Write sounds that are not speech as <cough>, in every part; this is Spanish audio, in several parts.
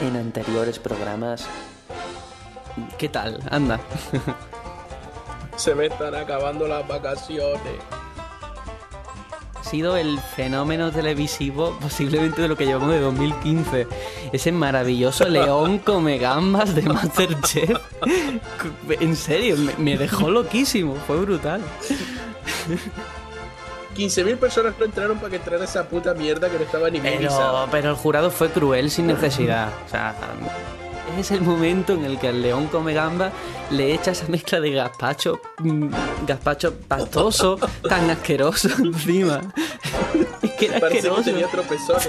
en anteriores programas. ¿Qué tal? Anda. <laughs> Se me están acabando las vacaciones. Ha sido el fenómeno televisivo posiblemente de lo que llevamos de 2015. Ese maravilloso león <laughs> come gambas de Masterchef. <laughs> En serio, me, me dejó loquísimo. Fue brutal. 15.000 personas no entraron para que entrara esa puta mierda que no estaba ni Pero, pero el jurado fue cruel sin necesidad. O sea, es el momento en el que al león come gamba le echa esa mezcla de gazpacho, mm, gazpacho pastoso, tan asqueroso <laughs> encima. Es que era Parece que asqueroso. tenía tropezones.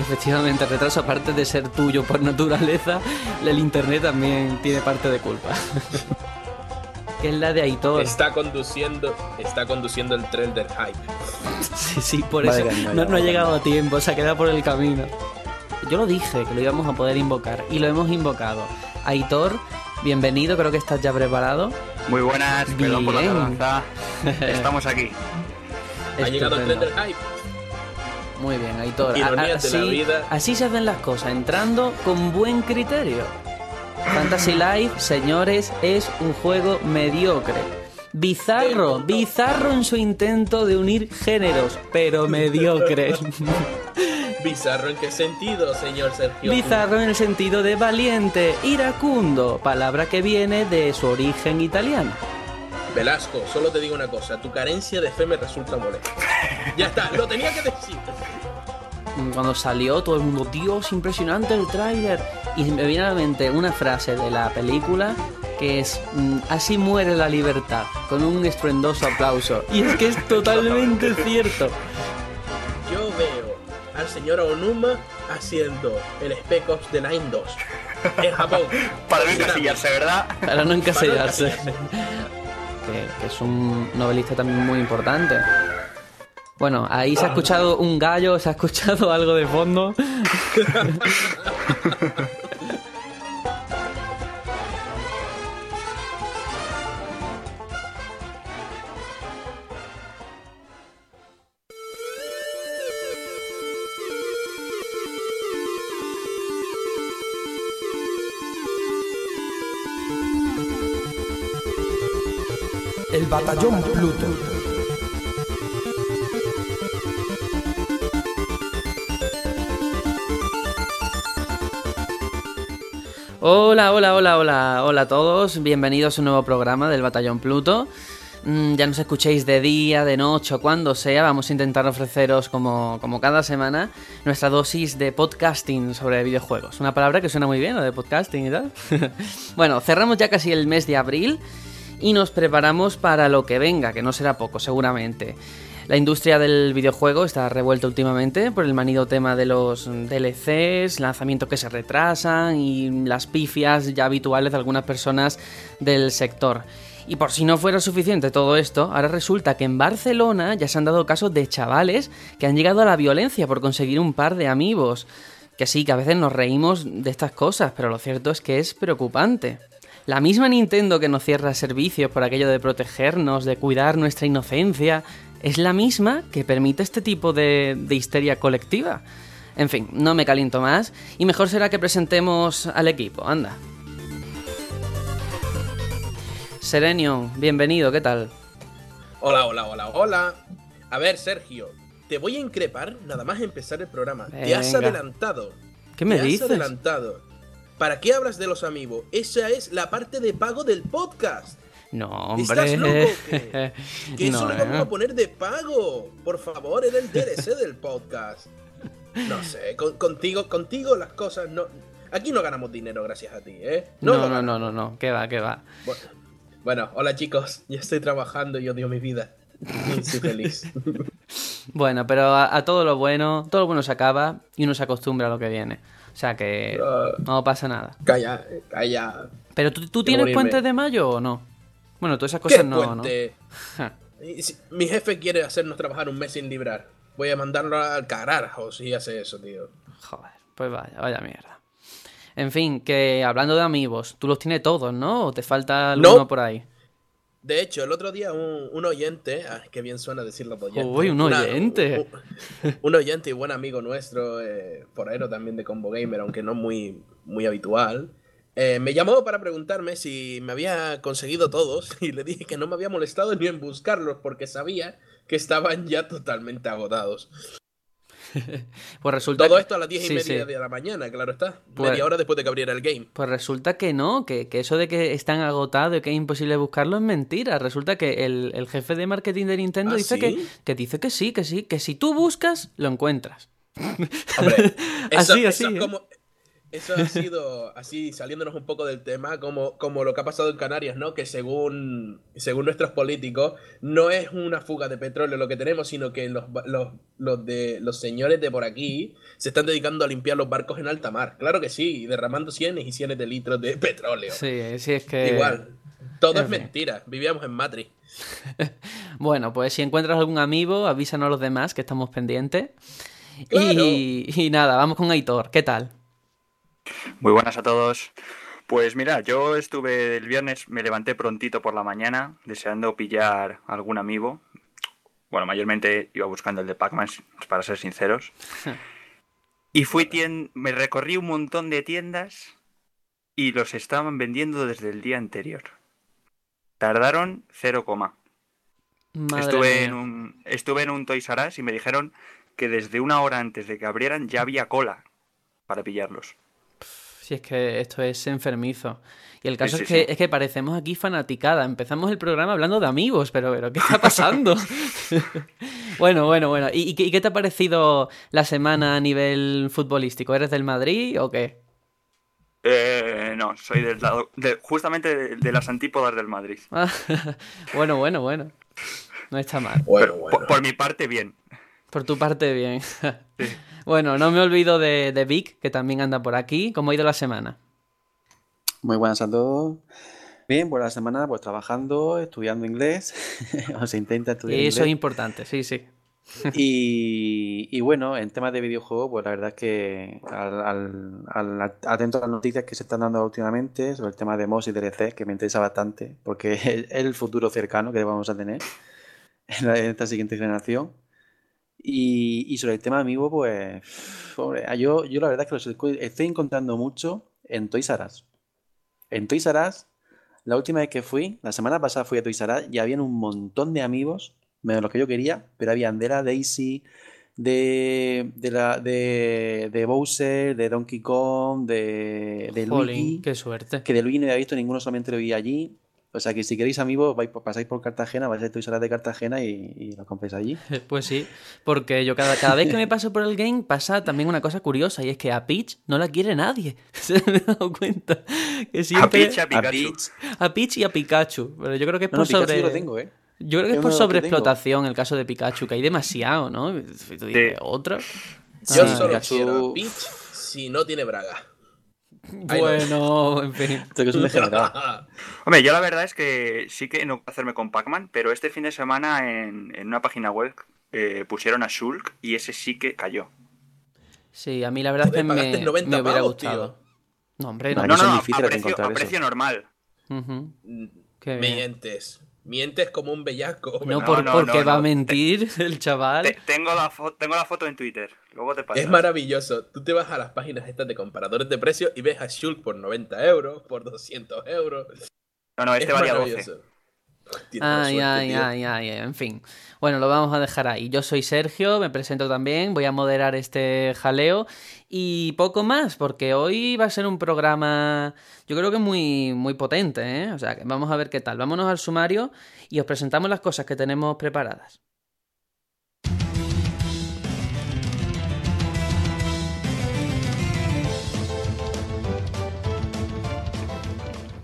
Efectivamente, el retraso, aparte de ser tuyo por naturaleza, el internet también tiene parte de culpa. <laughs> que es la de Aitor. está conduciendo, está conduciendo el tren del hype. Sí, sí, por Vale, eso no no, ha no ha llegado. a tiempo, se ha quedado por el camino. Yo lo dije, que lo íbamos a poder invocar, y lo hemos invocado. Aitor, bienvenido, creo que estás ya preparado. Muy buenas, perdón por la Bien. tardanza. <laughs> Estamos aquí. Ha llegado el tren del hype. Muy bien, Aitor. La así, vida. así se hacen las cosas, entrando con buen criterio. Fantasy Life, señores, es un juego mediocre. Bizarro, bizarro en su intento de unir géneros, pero mediocre. <laughs> Bizarro en qué sentido, señor Sergio. Bizarro en el sentido de valiente, iracundo, palabra que viene de su origen italiano. Velasco, solo te digo una cosa, tu carencia de fe me resulta molesta. Ya está, lo tenía que decir. Cuando salió todo el mundo, Dios, impresionante el tráiler. Y me viene a la mente una frase de la película que es, mm, así muere la libertad, con un estruendoso aplauso. Y es que es totalmente cierto. Yo veo al señor Onuma haciendo el Spec Ops de Line 2 en Japón. <laughs> Para no encasillarse, ¿verdad? Para no encasillarse. Que es un novelista también muy importante. Bueno, ahí se ha escuchado un gallo, se ha escuchado algo de fondo. <laughs> batallón Pluto. Hola, hola, hola, hola, hola a todos. Bienvenidos a un nuevo programa del Batallón Pluto. Mm, ya nos escuchéis de día, de noche o cuando sea. Vamos a intentar ofreceros, como, como cada semana, nuestra dosis de podcasting sobre videojuegos. Una palabra que suena muy bien, lo de podcasting y tal. <laughs> bueno, cerramos ya casi el mes de abril y nos preparamos para lo que venga, que no será poco, seguramente. La industria del videojuego está revuelta últimamente por el manido tema de los DLCs, lanzamientos que se retrasan y las pifias ya habituales de algunas personas del sector. Y por si no fuera suficiente todo esto, ahora resulta que en Barcelona ya se han dado casos de chavales que han llegado a la violencia por conseguir un par de amigos. Que sí, que a veces nos reímos de estas cosas, pero lo cierto es que es preocupante. La misma Nintendo que nos cierra servicios por aquello de protegernos, de cuidar nuestra inocencia, es la misma que permite este tipo de, de histeria colectiva. En fin, no me caliento más y mejor será que presentemos al equipo, anda. Serenion, bienvenido, ¿qué tal? Hola, hola, hola, hola. A ver, Sergio, te voy a increpar nada más empezar el programa. Te has adelantado. ¿Qué me Te dices? has adelantado. ¿Para qué hablas de los amigos? Esa es la parte de pago del podcast. No, ¿Estás hombre. loco o qué? <laughs> Que eso No, lo vamos eh. a poner de pago. Por favor, era el DLC del podcast. No sé, con- contigo, contigo las cosas no. Aquí no ganamos dinero gracias a ti, ¿eh? No, no, no, ganamos. no, no, que va, que va. Bueno, bueno, hola chicos, ya estoy trabajando y odio mi vida. Soy feliz. <laughs> Bueno, pero a, a todo lo bueno, todo lo bueno se acaba y uno se acostumbra a lo que viene. O sea que Ah. no pasa nada. calla, calla. Pero tú, tú tienes morirme. puente de mayo o no? Bueno, todas esas ¿Qué cosas no, puente? <laughs> ¿no? Mi jefe quiere hacernos trabajar un mes sin librar. Voy a mandarlo al carajo si hace eso, tío. Joder, pues vaya, vaya mierda. En fin, que hablando de amigos, tú los tienes todos, ¿no? ¿O te falta alguno No. por ahí? De hecho, el otro día un, un oyente, ah, qué bien suena decirlo de oyente. Uy, un una- oyente. un, un oyente y buen amigo nuestro, eh, forero también de Combo Gamer, aunque no muy, muy habitual, eh, me llamó para preguntarme si me había conseguido todos <laughs> y le dije que no me había molestado ni en buscarlos porque sabía que estaban ya totalmente agotados. <laughs> Pues resulta Todo que- esto a las diez y sí, media sí. de la mañana, claro está. Pues- Media hora después de que abriera el game. Pues resulta que no, que, que eso de que están agotados y que es imposible buscarlo es mentira. Resulta que el, el jefe de marketing de Nintendo ¿Ah, dice sí? que, que dice que sí, que sí, que si tú buscas, lo encuentras. Hombre, <laughs> eso, Así, eso así, es ¿eh? como- eso ha sido así, saliéndonos un poco del tema, como, como lo que ha pasado en Canarias, ¿no? Que según, según nuestros políticos, no es una fuga de petróleo lo que tenemos, sino que los, los, los, de, los señores de por aquí se están dedicando a limpiar los barcos en alta mar. Claro que sí, derramando cienes y cienes de litros de petróleo. Sí, sí, es que... Igual. Todo es mentira. Vivíamos en Matrix. <laughs> Bueno, pues si encuentras algún amigo, avísanos a los demás que estamos pendientes. Claro. Y, y nada, vamos con Aitor, ¿qué tal? Muy buenas a todos. Pues mira, yo estuve el viernes, me levanté prontito por la mañana, deseando pillar algún amigo. Bueno, mayormente iba buscando el de Pac-Man, para ser sinceros. <laughs> Y fui tien- me recorrí un montón de tiendas y los estaban vendiendo desde el día anterior. Tardaron 0, coma. Madre estuve mía. en un estuve en un Toys R Us y me dijeron que desde una hora antes de que abrieran ya había cola para pillarlos. Si es que esto es enfermizo. Y el caso sí, es, que, sí. es que parecemos aquí fanaticada. Empezamos el programa hablando de amigos, pero, pero ¿qué está pasando? <laughs> bueno, bueno, bueno. ¿Y, y qué, te ha parecido la semana a nivel futbolístico? ¿Eres del Madrid o qué? Eh, no, soy del lado, de- justamente de, de las antípodas del Madrid. <laughs> Bueno, bueno, bueno. No está mal. Bueno, bueno. Por, por mi parte, bien. Por tu parte, bien. <laughs> bueno, no me olvido de, de Vic, que también anda por aquí. ¿Cómo ha ido la semana? Muy buenas a todos. Bien, pues la semana pues trabajando, estudiando inglés, <laughs> o se intenta estudiar Eso es inglés. importante, sí, sí. <laughs> Y, y bueno, en temas de videojuegos, pues la verdad es que al, al- al- atento a las noticias que se están dando últimamente sobre el tema de MOS y DLC, que me interesa bastante, porque es el- es el futuro cercano que vamos a tener en, la- en esta siguiente generación. Y, y sobre el tema amigo, pues hombre, yo, yo la verdad es que los estoy estoy encontrando mucho en Toys R Us. En Toys R Us, la última vez que fui, la semana pasada fui a Toys R Us y habían un montón de amigos, menos los que yo quería, pero habían de la Daisy, de, de, la, de, de Bowser, de Donkey Kong, de, de Jolín, Luigi, qué suerte. que de Luigi no había visto ninguno, solamente lo vi allí. O sea que si queréis amigos, vais, pasáis por Cartagena, vais a Toys de Cartagena y, y lo compráis allí. <laughs> Pues sí, porque yo cada, cada vez que me paso por el game pasa también una cosa curiosa y es que a Peach no la quiere nadie. <laughs> Se me he dado cuenta. Que A siempre... Peach, a A Pikachu. Peach. a Peach y a Pikachu. Pero yo creo que es No, por no, sobre... yo lo tengo, ¿eh? Yo creo que Es es por sobreexplotación el caso de Pikachu, que hay demasiado, ¿no? Y tú dices, ¿otro? Yo Sí, solo Pikachu- quiero a Peach si no tiene braga. Bueno, en fin. Esto que es un degenerado. <laughs> Hombre, yo la verdad es que sí que no puedo hacerme con Pac-Man, pero este fin de semana en, en una página web eh, pusieron a Shulk y ese sí que cayó. Sí, a mí la verdad Joder, es que me, pagaste 90 me hubiera pavos, gustado. No, hombre, no. No, no, no, a, precio, a precio normal. Qué bien. Mientes. Mientes como un bellaco. No, No, por, no, porque no, va a mentir <laughs> el chaval. Te- tengo, la tengo la foto en Twitter, luego te paso. Es maravilloso. Tú te vas a las páginas estas de comparadores de precios y ves a Shulk por 90 euros, por 200 euros. No, no, este es valía 12. En fin. Bueno, lo vamos a dejar ahí. Yo soy Sergio, me presento también, voy a moderar este jaleo y poco más, porque hoy va a ser un programa, yo creo que muy, muy potente, ¿eh? O sea, que vamos a ver qué tal. Vámonos al sumario y os presentamos las cosas que tenemos preparadas.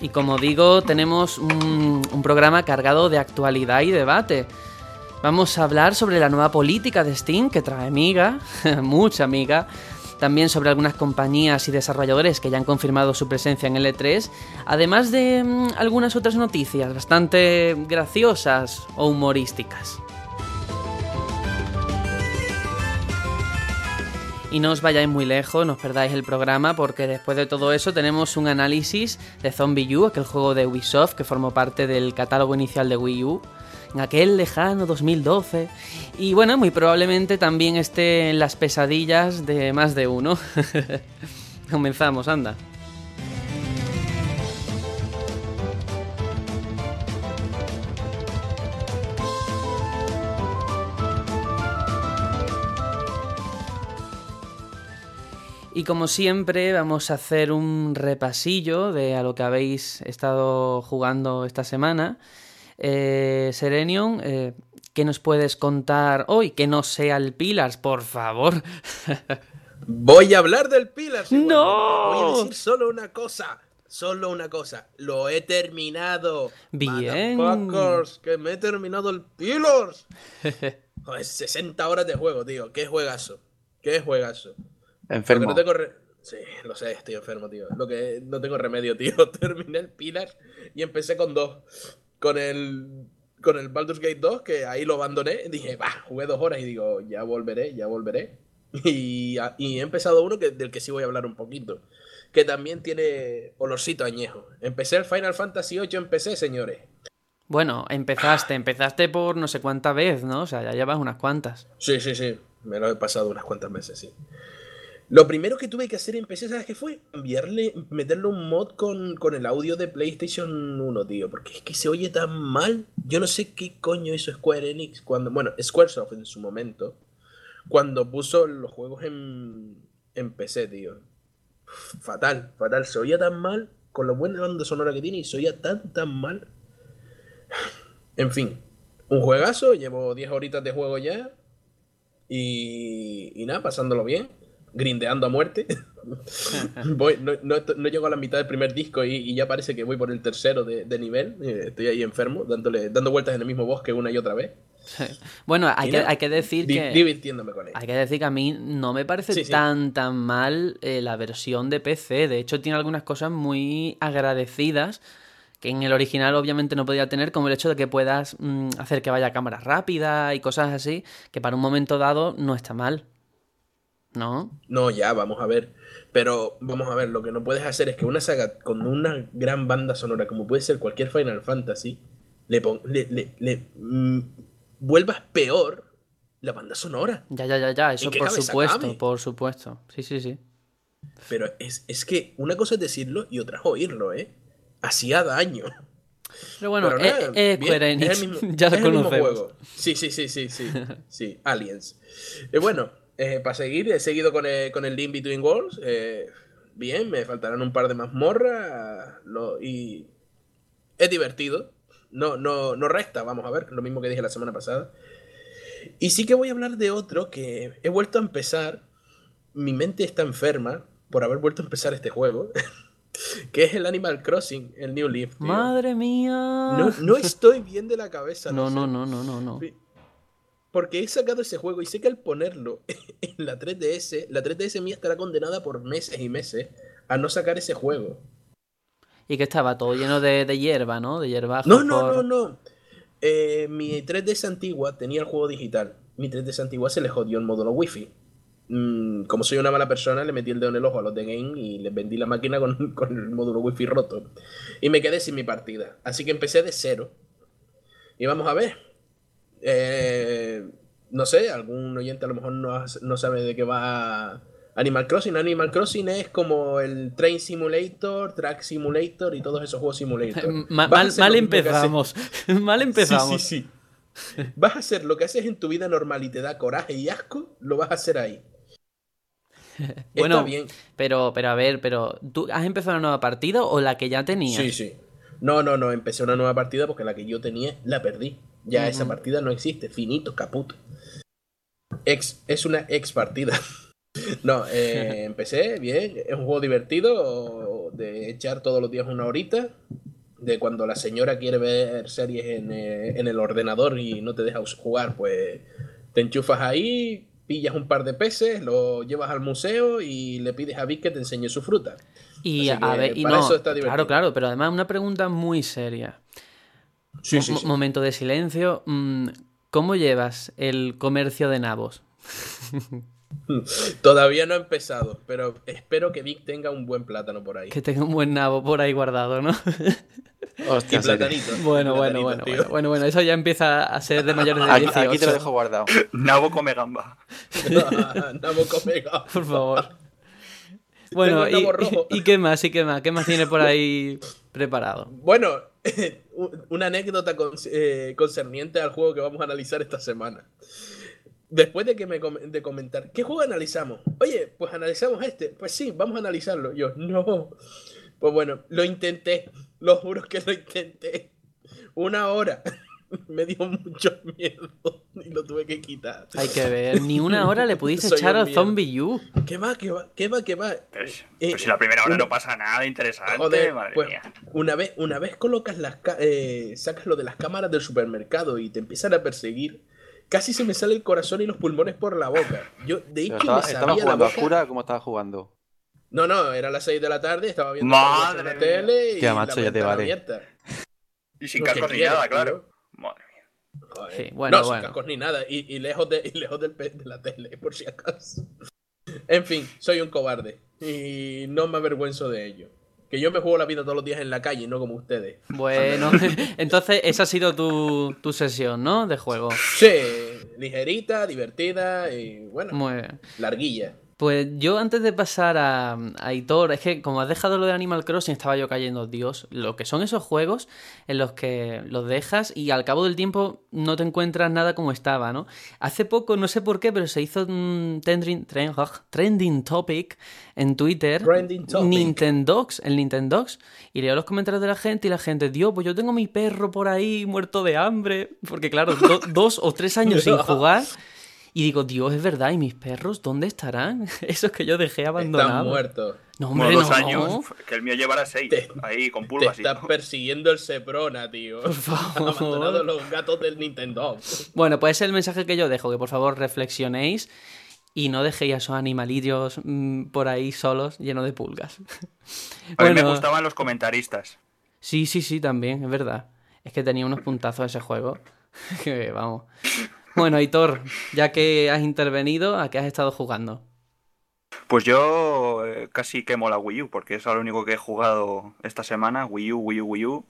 Y como digo, tenemos un, un programa cargado de actualidad y debate. Vamos a hablar sobre la nueva política de Steam que trae miga, <laughs> mucha miga. También sobre algunas compañías y desarrolladores que ya han confirmado su presencia en L3. Además de mm, algunas otras noticias bastante graciosas o humorísticas. Y no os vayáis muy lejos, no os perdáis el programa, porque después de todo eso tenemos un análisis de Zombie U, aquel juego de Ubisoft que formó parte del catálogo inicial de Wii U, en aquel lejano 2012. Y bueno, muy probablemente también esté en las pesadillas de más de uno. <laughs> Comenzamos, anda. Y como siempre vamos a hacer un repasillo de a lo que habéis estado jugando esta semana. Eh, Serenion, eh, ¿qué nos puedes contar hoy? Que no sea el Pillars, por favor. <laughs> Voy a hablar del Pillars. ¡No! Voy a decir solo una cosa. Solo una cosa. Lo he terminado. Bien. Motherfuckers, que me he terminado el Pillars. <laughs> Joder, 60 horas de juego, tío. Qué juegazo. Qué juegazo. Enfermo. Lo que no tengo re- Sí, lo sé, estoy enfermo, tío. Lo que no tengo remedio, <laughs> tío. Terminé el Pillars y empecé con dos. Con el. Con el Baldur's Gate 2, que ahí lo abandoné. Dije, va, jugué dos horas y digo, ya volveré, ya volveré. <laughs> Y, a- y he empezado uno que, del que sí voy a hablar un poquito. Que también tiene olorcito añejo. Empecé el Final Fantasy VIII, empecé, señores. Bueno, empezaste, empezaste por no sé cuánta vez, ¿no? O sea, ya llevas unas cuantas. Sí, sí, sí. Me lo he pasado unas cuantas veces, sí. Lo primero que tuve que hacer en PC, ¿sabes qué fue? Cambiarle, meterle un mod con, con el audio de PlayStation 1, tío. Porque es que se oye tan mal. Yo no sé qué coño hizo Square Enix cuando. Bueno, Squaresoft en su momento. Cuando puso los juegos en, en PC, tío. Fatal, fatal. Se oía tan mal. Con la buena banda sonora que tiene y se oía tan, tan mal. En fin, un juegazo. Llevo 10 horitas de juego ya. Y, y nada, pasándolo bien, grindeando a muerte. <laughs> voy, no, no, no llego a la mitad del primer disco y, y ya parece que voy por el tercero de, de nivel. Eh, Estoy ahí enfermo, dándole, dando vueltas en el mismo bosque una y otra vez. Bueno, hay que, nada, hay que decir di- que... Divirtiéndome con él. Hay que decir que a mí no me parece Sí, sí. tan tan mal eh, la versión de PC. De hecho, tiene algunas cosas muy agradecidas que en el original obviamente no podía tener, como el hecho de que puedas mm, hacer que vaya a cámara rápida y cosas así, que para un momento dado no está mal. ¿No? No, ya, vamos a ver. Pero vamos a ver, lo que no puedes hacer es que una saga con una gran banda sonora, como puede ser cualquier Final Fantasy, le, pon- le, le- le, mm, vuelvas peor la banda sonora. Ya, ya, ya, ya, eso por supuesto, cabe? por supuesto. Sí, sí, sí. Pero es, es que una cosa es decirlo y otra es oírlo, ¿eh? Hacía daño. Pero bueno, Pero eh, nada, eh, bien, es el mismo- <laughs> ya lo es el mismo juego. Sí, sí, sí, sí, sí. Sí, Aliens. Eh, bueno, eh, para seguir, he seguido con el, con el Link Between Worlds. eh, bien, me faltarán un par de mazmorras. lo- y es divertido. No, no, no resta, vamos a ver, lo mismo que dije la semana pasada. Y sí que voy a hablar de otro que he vuelto a empezar. Mi mente está enferma por haber vuelto a empezar este juego. <laughs> que es el Animal Crossing, el New Leaf. tío. Madre mía. No, no estoy bien de la cabeza. no, sé. no, no, no, no, no. Porque he sacado ese juego y sé que al ponerlo <laughs> en la 3DS, la 3DS mía estará condenada por meses y meses a no sacar ese juego. Y que estaba todo lleno de, de hierba, ¿no? De hierba. No, no, no, no. Eh, mi 3DS antigua tenía el juego digital. Mi 3DS antigua se le jodió el módulo Wi-Fi. Mm, como soy una mala persona, le metí el dedo en el ojo a los de Game y les vendí la máquina con, <laughs> con el módulo Wi-Fi roto. Y me quedé sin mi partida. Así que empecé de cero. Y vamos a ver. Eh, no sé, algún oyente a lo mejor no, no sabe de qué va Animal Crossing. Animal Crossing es como el Train Simulator, Track Simulator y todos esos juegos simulator. <laughs> Ma- mal mal empezamos. <laughs> mal empezamos. Sí, sí, sí. Vas a hacer lo que haces en tu vida normal y te da coraje y asco, lo vas a hacer ahí. <laughs> Bueno, Está bien. Pero, pero a ver, pero ¿tú has empezado una nueva partida o la que ya tenías? Sí, sí. No, no, no, empecé una nueva partida porque la que yo tenía la perdí. Ya esa partida no existe, finito, caput. Ex, es una ex partida. <laughs> no, eh, <laughs> empecé bien, es un juego divertido de echar todos los días una horita. De cuando la señora quiere ver series en, eh, en el ordenador y no te deja jugar, pues te enchufas ahí, pillas un par de peces, lo llevas al museo y le pides a Vic que te enseñe su fruta. Y Así a que ver, y para no, eso está divertido. claro, claro, pero además una pregunta muy seria. Sí, Mo- sí, sí. Momento de silencio. Mm, ¿Cómo llevas el comercio de nabos? <laughs> Todavía no he empezado, pero espero que Vic tenga un buen plátano por ahí. Que tenga un buen nabo por ahí guardado, ¿no? <laughs> Hostia, Y platanito. Bueno, bueno, Platanito, bueno, tío. bueno, bueno, bueno, eso ya empieza a ser de mayores de Aquí, 18. aquí te lo dejo guardado. <laughs> Nabo come gamba. Nabo come gamba. Por favor. Bueno, y, nabo rojo. y- y qué más? ¿Y qué más? ¿Qué más tiene por ahí preparado? Bueno, <laughs> una anécdota eh, concerniente al juego que vamos a analizar esta semana. Después de que me de comentar, ¿qué juego analizamos? Oye, pues analizamos este. Pues sí, vamos a analizarlo. Yo, no. Pues bueno, lo intenté. Lo juro que lo intenté. Una hora. <laughs> Me dio mucho miedo y lo tuve que quitar. Hay que ver. Ni una <laughs> hora le pudiste echar al. Zombie U. ¿Qué va? ¿Qué va? ¿Qué va? ¿Qué va? Si- Eh, pero si la primera hora una- no pasa nada interesante, Joder, madre pues, mía. una vez, una vez colocas las ca- eh, sacas lo de las cámaras del supermercado y te empiezan a perseguir, casi se me sale el corazón y los pulmones por la boca. Yo de hecho estaba, me estaba sabía la jugando a boca. oscura como estaba jugando. No, no, era las 6 de la tarde, estaba viendo la tele y Hostia, la macho, ya te vale. abierta. Y sin cascos ni nada, claro. Madre mía. Joder. Sí, bueno, no, bueno. sin cascos ni nada. Y, y lejos, de, y lejos del de la tele, <laughs> por si acaso. En fin, soy un cobarde. Y no me avergüenzo de ello. Que yo me juego la vida todos los días en la calle, no como ustedes. Bueno, <laughs> entonces esa ha sido tu, tu sesión, ¿no? De juego. Sí, ligerita, divertida y bueno, Muy bien. larguilla. Pues yo antes de pasar a, a Hitor, es que como has dejado lo de Animal Crossing, estaba yo cayendo, Dios, lo que son esos juegos en los que los dejas y al cabo del tiempo no te encuentras nada como estaba, ¿no? Hace poco, no sé por qué, pero se hizo un trending, tren- ugh, trending topic en Twitter. Topic. Nintendogs, el Nintendogs. Y leo los comentarios de la gente y la gente, Dios, pues yo tengo mi perro por ahí muerto de hambre. Porque claro, do- dos o tres años sin <laughs> jugar. Y digo, Dios, es verdad, ¿y mis perros dónde estarán? <laughs> Esos que yo dejé Están abandonados. muertos. No, hombre, dos no. años, que el mío llevará seis. Te- ahí con Te pulgas y está todo. persiguiendo el Seprona, tío. Por <laughs> favor. Abandonado los gatos del Nintendo. <laughs> Bueno, pues ese es el mensaje que yo dejo, que por favor reflexionéis y no dejéis a esos animalillos mm, por ahí solos llenos de pulgas. A mí me Bueno, gustaban los comentaristas. Sí, sí, sí, también, es verdad. Es que tenía unos puntazos ese juego. que vamos. Bueno, Aitor, ya que has intervenido, ¿a qué has estado jugando? Pues yo eh, casi quemo la Wii U, porque es lo único que he jugado esta semana. Wii U, Wii U, Wii U.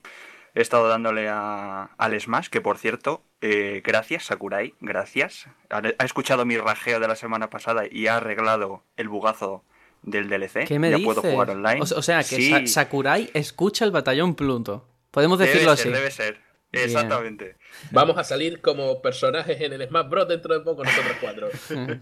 He estado dándole a, al Smash, que por cierto, eh, gracias Sakurai, gracias. Ha, ha escuchado mi rajeo de la semana pasada y ha arreglado el bugazo del DLC. ¿Qué me ya dices? puedo jugar online. O, o sea, que Sí, Sa- Sakurai escucha el batallón Pluto. Podemos debe decirlo ser, así. debe ser. Bien. Exactamente. Vamos a salir como personajes en el Smash Bros. dentro de poco nosotros cuatro. <laughs>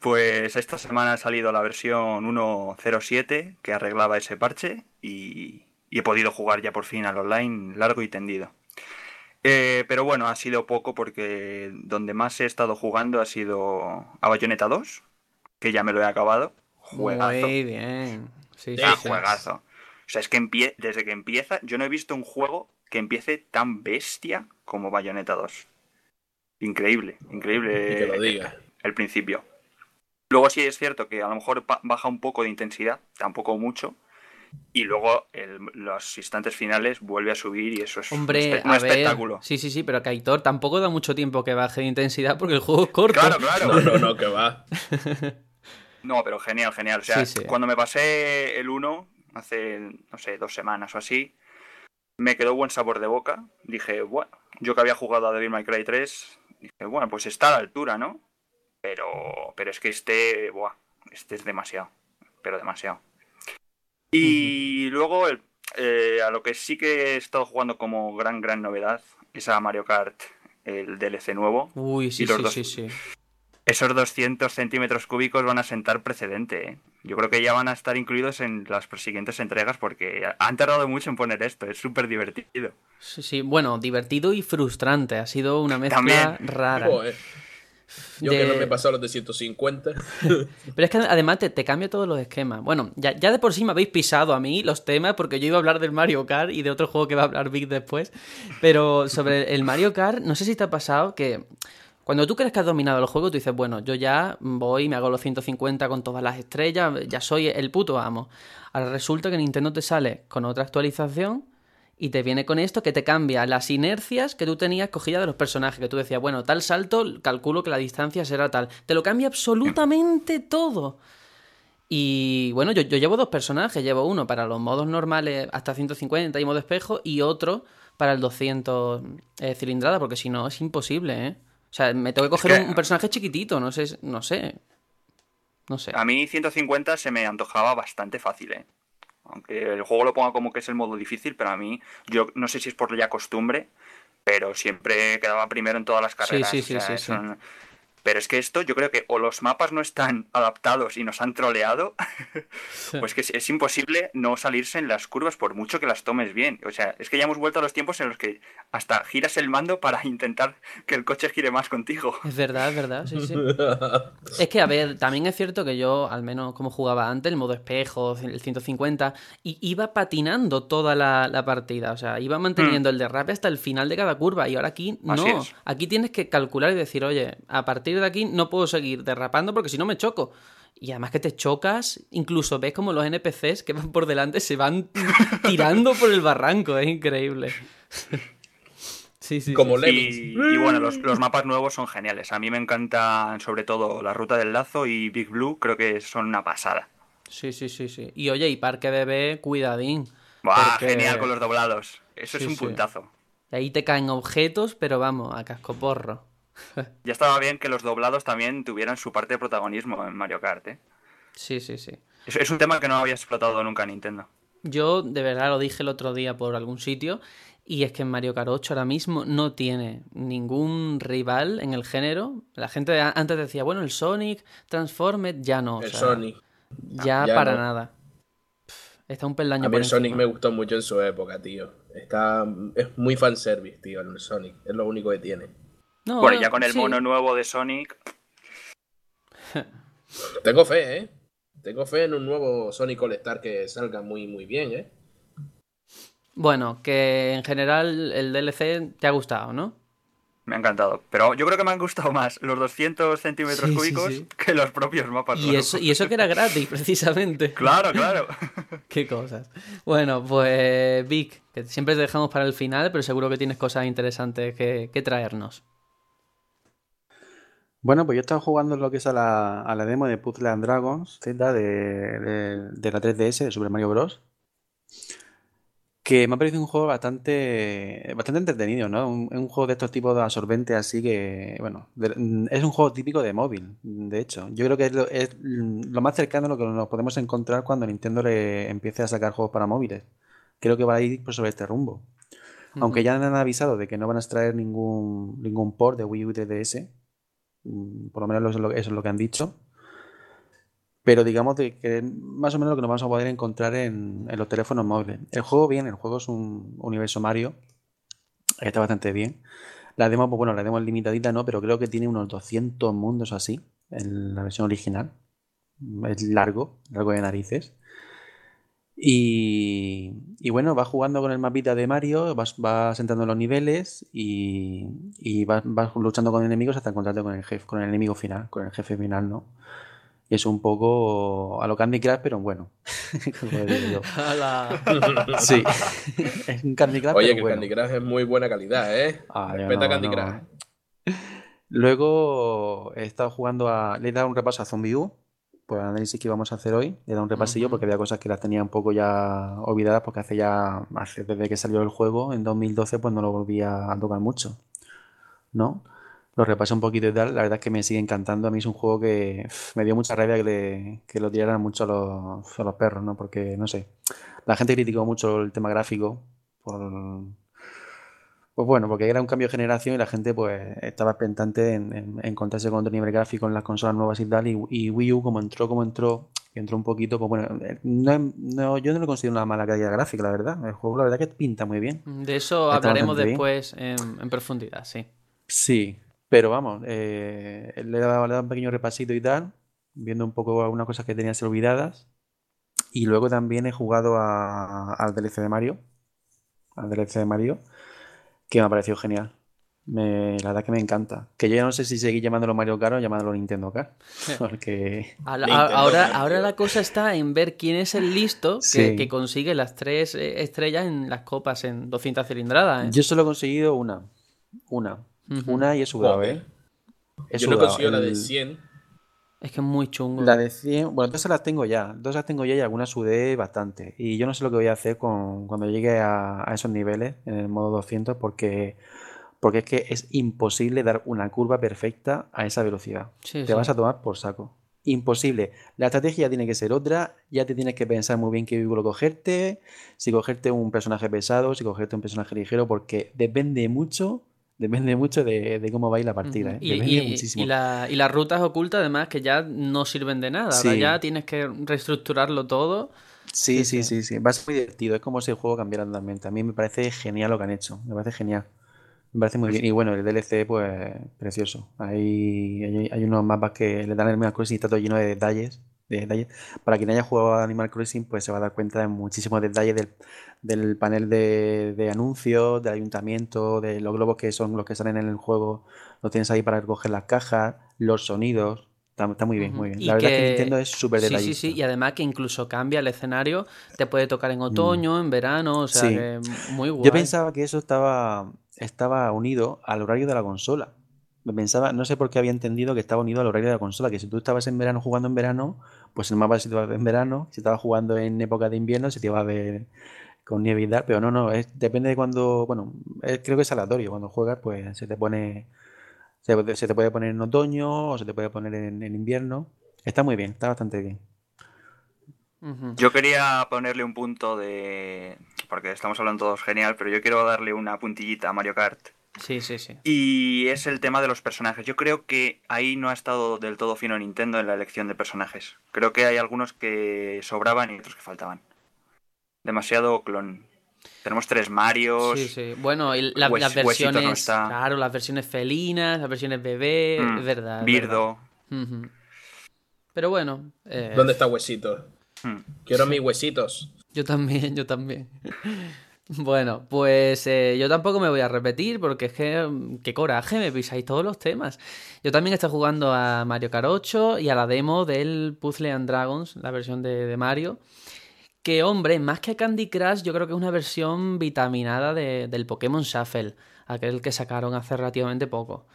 Pues esta semana ha salido la versión 1.07 que arreglaba ese parche y, y he podido jugar ya por fin al online largo y tendido. Eh, pero bueno, ha sido poco porque donde más he estado jugando ha sido a Bayonetta 2, que ya me lo he acabado. Juegazo. Muy bien. Sí, sí, Ah, sí. juegazo. O sea, es que empie- desde que empieza, yo no he visto un juego que empiece tan bestia como Bayonetta 2. Increíble, increíble Y que lo diga. el principio. Luego sí es cierto que a lo mejor baja un poco de intensidad, tampoco mucho. Y luego el- los instantes finales vuelve a subir y eso es un Hombre, espe- un a ver. espectáculo. Sí, sí, sí, pero que Aitor tampoco da mucho tiempo que baje de intensidad porque el juego es corto. Claro, claro. No, no, no, que va. <laughs> No, pero genial, genial. O sea, Sí, sí. cuando me pasé el 1, hace, no sé, dos semanas o así, me quedó buen sabor de boca. Dije, bueno, yo que había jugado a Devil May Cry 3, dije, bueno, pues está a la altura, ¿no? Pero, pero es que este, buah, este es demasiado, pero demasiado. Y luego, el- eh, a lo que sí que he estado jugando como gran, gran novedad, es a Mario Kart, el DLC nuevo. Uy, sí, Y los sí, dos- sí, sí. Esos 200 centímetros cúbicos van a sentar precedente. ¿eh? Yo creo que ya van a estar incluidos en las siguientes entregas porque han tardado mucho en poner esto. Es súper divertido. Sí, sí. Bueno, divertido y frustrante. Ha sido una mezcla También. rara. Joder. Yo que no me he pasado los de 150. <laughs> Pero es que además te, te cambia todos los esquemas. Bueno, ya, ya de por sí me habéis pisado a mí los temas porque yo iba a hablar del Mario Kart y de otro juego que va a hablar Vic después. Pero sobre el Mario Kart, no sé si te ha pasado que cuando tú crees que has dominado el juego, tú dices, bueno, yo ya voy, me hago los 150 con todas las estrellas, ya soy el puto amo. Ahora resulta que Nintendo te sale con otra actualización Y te viene con esto que te cambia las inercias que tú tenías cogidas de los personajes. Que tú decías, bueno, tal salto, calculo que la distancia será tal. Te lo cambia absolutamente <clears throat> todo. Y bueno, yo, yo llevo dos personajes. Llevo uno para los modos normales hasta 150 y modo espejo. Y otro para el 200 eh, cilindrada. Porque si no, es imposible, ¿eh? O sea, me tengo que coger que- un, un personaje chiquitito. No sé, no sé. No sé. A mí 150 se me antojaba bastante fácil, ¿eh? Aunque el juego lo ponga como que es el modo difícil, pero a mí, yo no sé si es por ya costumbre, pero siempre quedaba primero en todas las carreras. sí, sí, o sea, sí, sí. son- Pero es que esto, yo creo que o los mapas no están adaptados y nos han troleado, <laughs> pues que es, es imposible no salirse en las curvas por mucho que las tomes bien. O sea, es que ya hemos vuelto a los tiempos en los que hasta giras el mando para <laughs> intentar que el coche gire más contigo. Es verdad, es verdad, sí, sí. <laughs> Es que, a ver, también es cierto que yo, al menos como jugaba antes, el modo espejo, el 150, y iba patinando toda la, la partida. O sea, iba manteniendo el derrape hasta el final de cada curva. Y ahora aquí no. Aquí tienes que calcular y decir, oye, a partir de aquí no puedo seguir derrapando porque si no me choco. Y además que te chocas, incluso ves como los NPCs que van por delante se van <laughs> tirando por el barranco. Es increíble. <laughs> Sí, sí. Como sí. Y, y bueno, los, los mapas nuevos son geniales. A mí me encantan sobre todo la ruta del lazo y Big Blue, creo que son una pasada. Sí, sí, sí, sí. Y oye, y Parque Bebé, cuidadín. ¡Buah! porque Genial con los doblados. Eso Sí, es un sí. puntazo. Ahí te caen objetos, pero vamos, a cascoporro. <laughs> Ya estaba bien que los doblados también tuvieran su parte de protagonismo en Mario Kart. ¿eh? Sí, sí, sí. Es, es un tema que no había explotado nunca Nintendo. Yo de verdad lo dije el otro día por algún sitio, y es que en Mario Kart 8 ahora mismo no tiene ningún rival en el género. La gente antes decía, bueno, el Sonic, Transformed, ya no. o El sea, Sonic. Ya, Ya para no. nada. Pff, Está un peldaño A mí por el Sonic me gustó mucho en su época, tío. Está, es muy fanservice, tío, el Sonic. Es lo único que tiene. No, bueno, ya con el sí. mono nuevo de Sonic, <laughs> Tengo fe, ¿eh? Tengo fe en un nuevo Sonic All Star que salga muy, muy bien, ¿eh? Bueno, que en general el DLC te ha gustado, ¿no? me ha encantado. Pero yo creo que me han gustado más los 200 centímetros Sí, cúbicos sí. que los propios mapas Y nuevos. eso, y eso que era gratis, <laughs> precisamente. Claro, claro. <laughs> Qué cosas. Bueno, pues Vic, que siempre te dejamos para el final, pero seguro que tienes cosas interesantes que, que traernos. Bueno, pues yo estaba jugando lo que es a la, a la demo de Puzzle and Dragons Z de, de- de la 3DS de Super Mario Bros. Que me ha parecido un juego bastante, bastante entretenido, ¿no? Un, un juego de estos tipos de absorbente así que, bueno, de- es un juego típico de móvil, de hecho. Yo creo que es lo, es lo más cercano a lo que nos podemos encontrar cuando Nintendo le empiece a sacar juegos para móviles. Creo que va a ir pues, sobre este rumbo. Aunque ya han avisado de que no van a extraer ningún, ningún port de Wii U y 3DS, mm, por lo menos eso es lo, que han dicho. Pero digamos que más o menos lo que nos vamos a poder encontrar en, los teléfonos móviles. El juego bien, el juego es un universo Mario, está bastante bien. La demo, pues bueno, la demo es limitadita, ¿no? Pero creo que tiene unos 200 mundos así en la versión original. Es largo, largo de narices. Y, y bueno, vas jugando con el mapita de Mario, vas, vas entrando en los niveles y, y vas, vas luchando con enemigos hasta encontrarte con el jefe, con el enemigo final, con el jefe final, ¿no? Y es un poco a lo Candy Crush, pero bueno. <laughs> <laughs> Sí, <laughs> es un Candy Crush, Oye, pero que bueno. Candy Crush es muy buena calidad, ¿eh? Ah, Respeta no, Candy no. Crush. Luego he estado jugando a. Le he dado un repaso a Zombie U, por el análisis que íbamos a hacer hoy. He dado un repasillo porque había cosas que las tenía un poco ya olvidadas porque hace ya. Hace, desde que salió el juego en 2012, pues no lo volví a tocar mucho. ¿No? Lo repasé un poquito y tal. La verdad es que me sigue encantando. A mí es un juego que me dio mucha rabia que, le- que lo tiraran mucho a los, a los perros, ¿no? Porque, no sé. La gente criticó mucho el tema gráfico por, pues bueno, porque era un cambio de generación y la gente pues estaba expectante en, en- en encontrarse con otro nivel gráfico en las consolas nuevas y tal. Y, y Wii U, como entró, como entró, y entró un poquito, pues bueno, eh, no, yo no lo considero una mala calidad gráfica, la verdad. El juego, la verdad, que pinta muy bien. De eso Está hablaremos después en, en profundidad, sí. Sí, pero vamos, eh, le he dado, un pequeño repasito y tal, viendo un poco algunas cosas que tenía así olvidadas. Y luego también he jugado a- al DLC de Mario, al DLC de Mario, que me ha parecido genial. Me, la verdad que me encanta. Que yo ya no sé si seguir llamándolo Mario Kart o llamándolo Nintendo Kart. <laughs> <laughs> Porque. Ahora, Nintendo ahora, Kart. ahora la cosa está en ver quién es el listo que, Sí. que consigue las tres eh, estrellas en las copas en 200 cilindradas. ¿eh? Yo solo he conseguido una. Una. Una y he sudado. ¿eh? He Yo no consigo la de El- 100. Es que es muy chungo. La de 100, bueno, dos las tengo ya, dos las tengo ya y algunas sudé bastante. Y yo no sé lo que voy a hacer con, cuando llegue a, a esos niveles, en el modo 200, porque, porque es que es imposible dar una curva perfecta a esa velocidad. Sí, Te sí. vas a tomar por saco. Imposible. La estrategia tiene que ser otra, ya te tienes que pensar muy bien qué vehículo cogerte, si cogerte un personaje pesado, si cogerte un personaje ligero, porque depende mucho, depende mucho de, de cómo va a ir la partida. ¿eh? Y, Depende y- muchísimo. y la- y las rutas ocultas, además, que ya no sirven de nada. Ahora ya tienes que reestructurarlo todo. Sí, Sí, sí, sí, sí. Va a ser muy divertido. Es como si el juego cambiara totalmente. A mí me parece genial lo que han hecho. Me parece genial. Me parece muy bien. Y bueno, el DLC, pues, precioso. Hay, hay, hay unos mapas que le dan el Animal Crossing y está todo lleno de detalles. De detalles. Para quien haya jugado a Animal Crossing, pues se va a dar cuenta de muchísimos detalles del, del panel de, de anuncios, del ayuntamiento, de los globos que son los que salen en el juego. Los tienes ahí para recoger las cajas, los sonidos. Está, está muy bien, muy bien. Y La verdad es que Nintendo es súper Sí, detallista. sí, sí. Y además que incluso cambia el escenario. Te puede tocar en otoño, en verano. O sea, Sí. que muy guay. Yo pensaba que eso estaba, estaba unido al horario de la consola. Me pensaba, no sé por qué había entendido que estaba unido al horario de la consola, que si tú estabas en verano jugando en verano, pues el mapa se te iba a ver en verano, si estabas jugando en época de invierno, se te iba a ver con nieve y tal, pero no, no, es, depende de cuando, bueno, es- creo que es aleatorio, cuando juegas, pues se te pone, se, puede- se te puede poner en otoño o se te puede poner en, en invierno. Está muy bien, está bastante bien. Yo quería ponerle un punto de. Porque estamos hablando todos genial, pero yo quiero darle una puntillita a Mario Kart. Sí, sí, sí. Y es el tema de los personajes. Yo creo que ahí no ha estado del todo fino Nintendo en la elección de personajes. Creo que hay algunos que sobraban y otros que faltaban. Demasiado clon. Tenemos tres Marios. Sí, sí. Bueno, y la- Hues- las no versiones. está. Claro, las versiones felinas, las versiones bebé. mm, Es verdad. es Birdo. verdad. Ujú. Pero bueno. eh, ¿Dónde está Huesito? mm. Quiero mis huesitos. Yo también, yo también. <laughs> Bueno, pues eh, yo tampoco me voy a repetir porque es que qué coraje, me pisáis todos los temas. Yo también estoy jugando a Mario Kart 8 y a la demo del Puzzle and Dragons, la versión de, de Mario. Que hombre, más que Candy Crush, yo creo que es una versión vitaminada de- del Pokémon Shuffle, aquel que sacaron hace relativamente poco.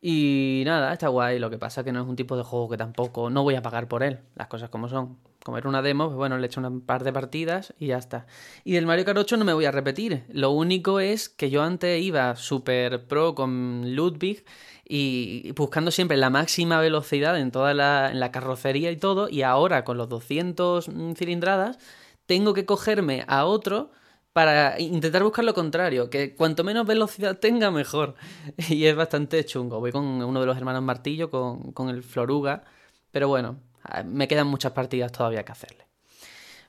Y nada, está guay. Lo que pasa que no es un tipo de juego que tampoco no voy a pagar por él, las cosas como son. Como era una demo, pues bueno, le hecho un par de partidas y ya está. Y del Mario Kart 8 no me voy a repetir. Lo único es que yo antes iba super pro con Ludwig y buscando siempre la máxima velocidad en toda la, en la carrocería y todo. Y ahora con los 200 cilindradas tengo que cogerme a otro para intentar buscar lo contrario, que cuanto menos velocidad tenga, mejor. <laughs> Y es bastante chungo. Voy con uno de los hermanos Martillo, con, con el Floruga, pero bueno, me quedan muchas partidas todavía que hacerle.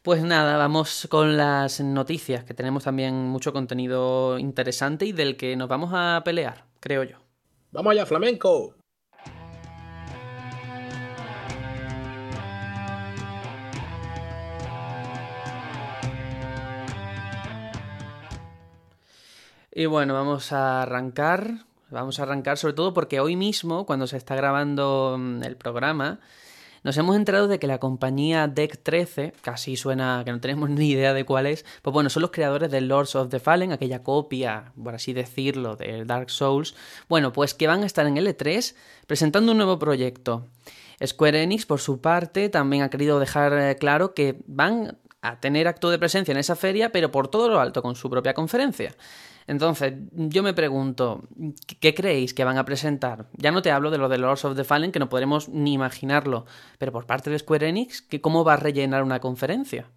Pues nada, vamos con las noticias, que tenemos también mucho contenido interesante y del que nos vamos a pelear, creo yo. ¡Vamos allá, flamenco! Y bueno, vamos a arrancar. Vamos a arrancar sobre todo porque hoy mismo, cuando se está grabando mm, el programa, nos hemos enterado de que la compañía Deck 13, casi suena que no tenemos <laughs> ni idea de cuál es, pues bueno, son los creadores de Lords of the Fallen, aquella copia, por así decirlo, de Dark Souls. Bueno, pues que van a estar en L3 presentando un nuevo proyecto. Square Enix, por su parte, también ha querido dejar eh, claro que van a tener acto de presencia en esa feria, pero por todo lo alto, con su propia conferencia. Entonces, yo me pregunto, ¿qué creéis que van a presentar? Ya no te hablo de lo de Lords of the Fallen, que no podremos ni imaginarlo, pero por parte de Square Enix, ¿qué- ¿cómo va a rellenar una conferencia?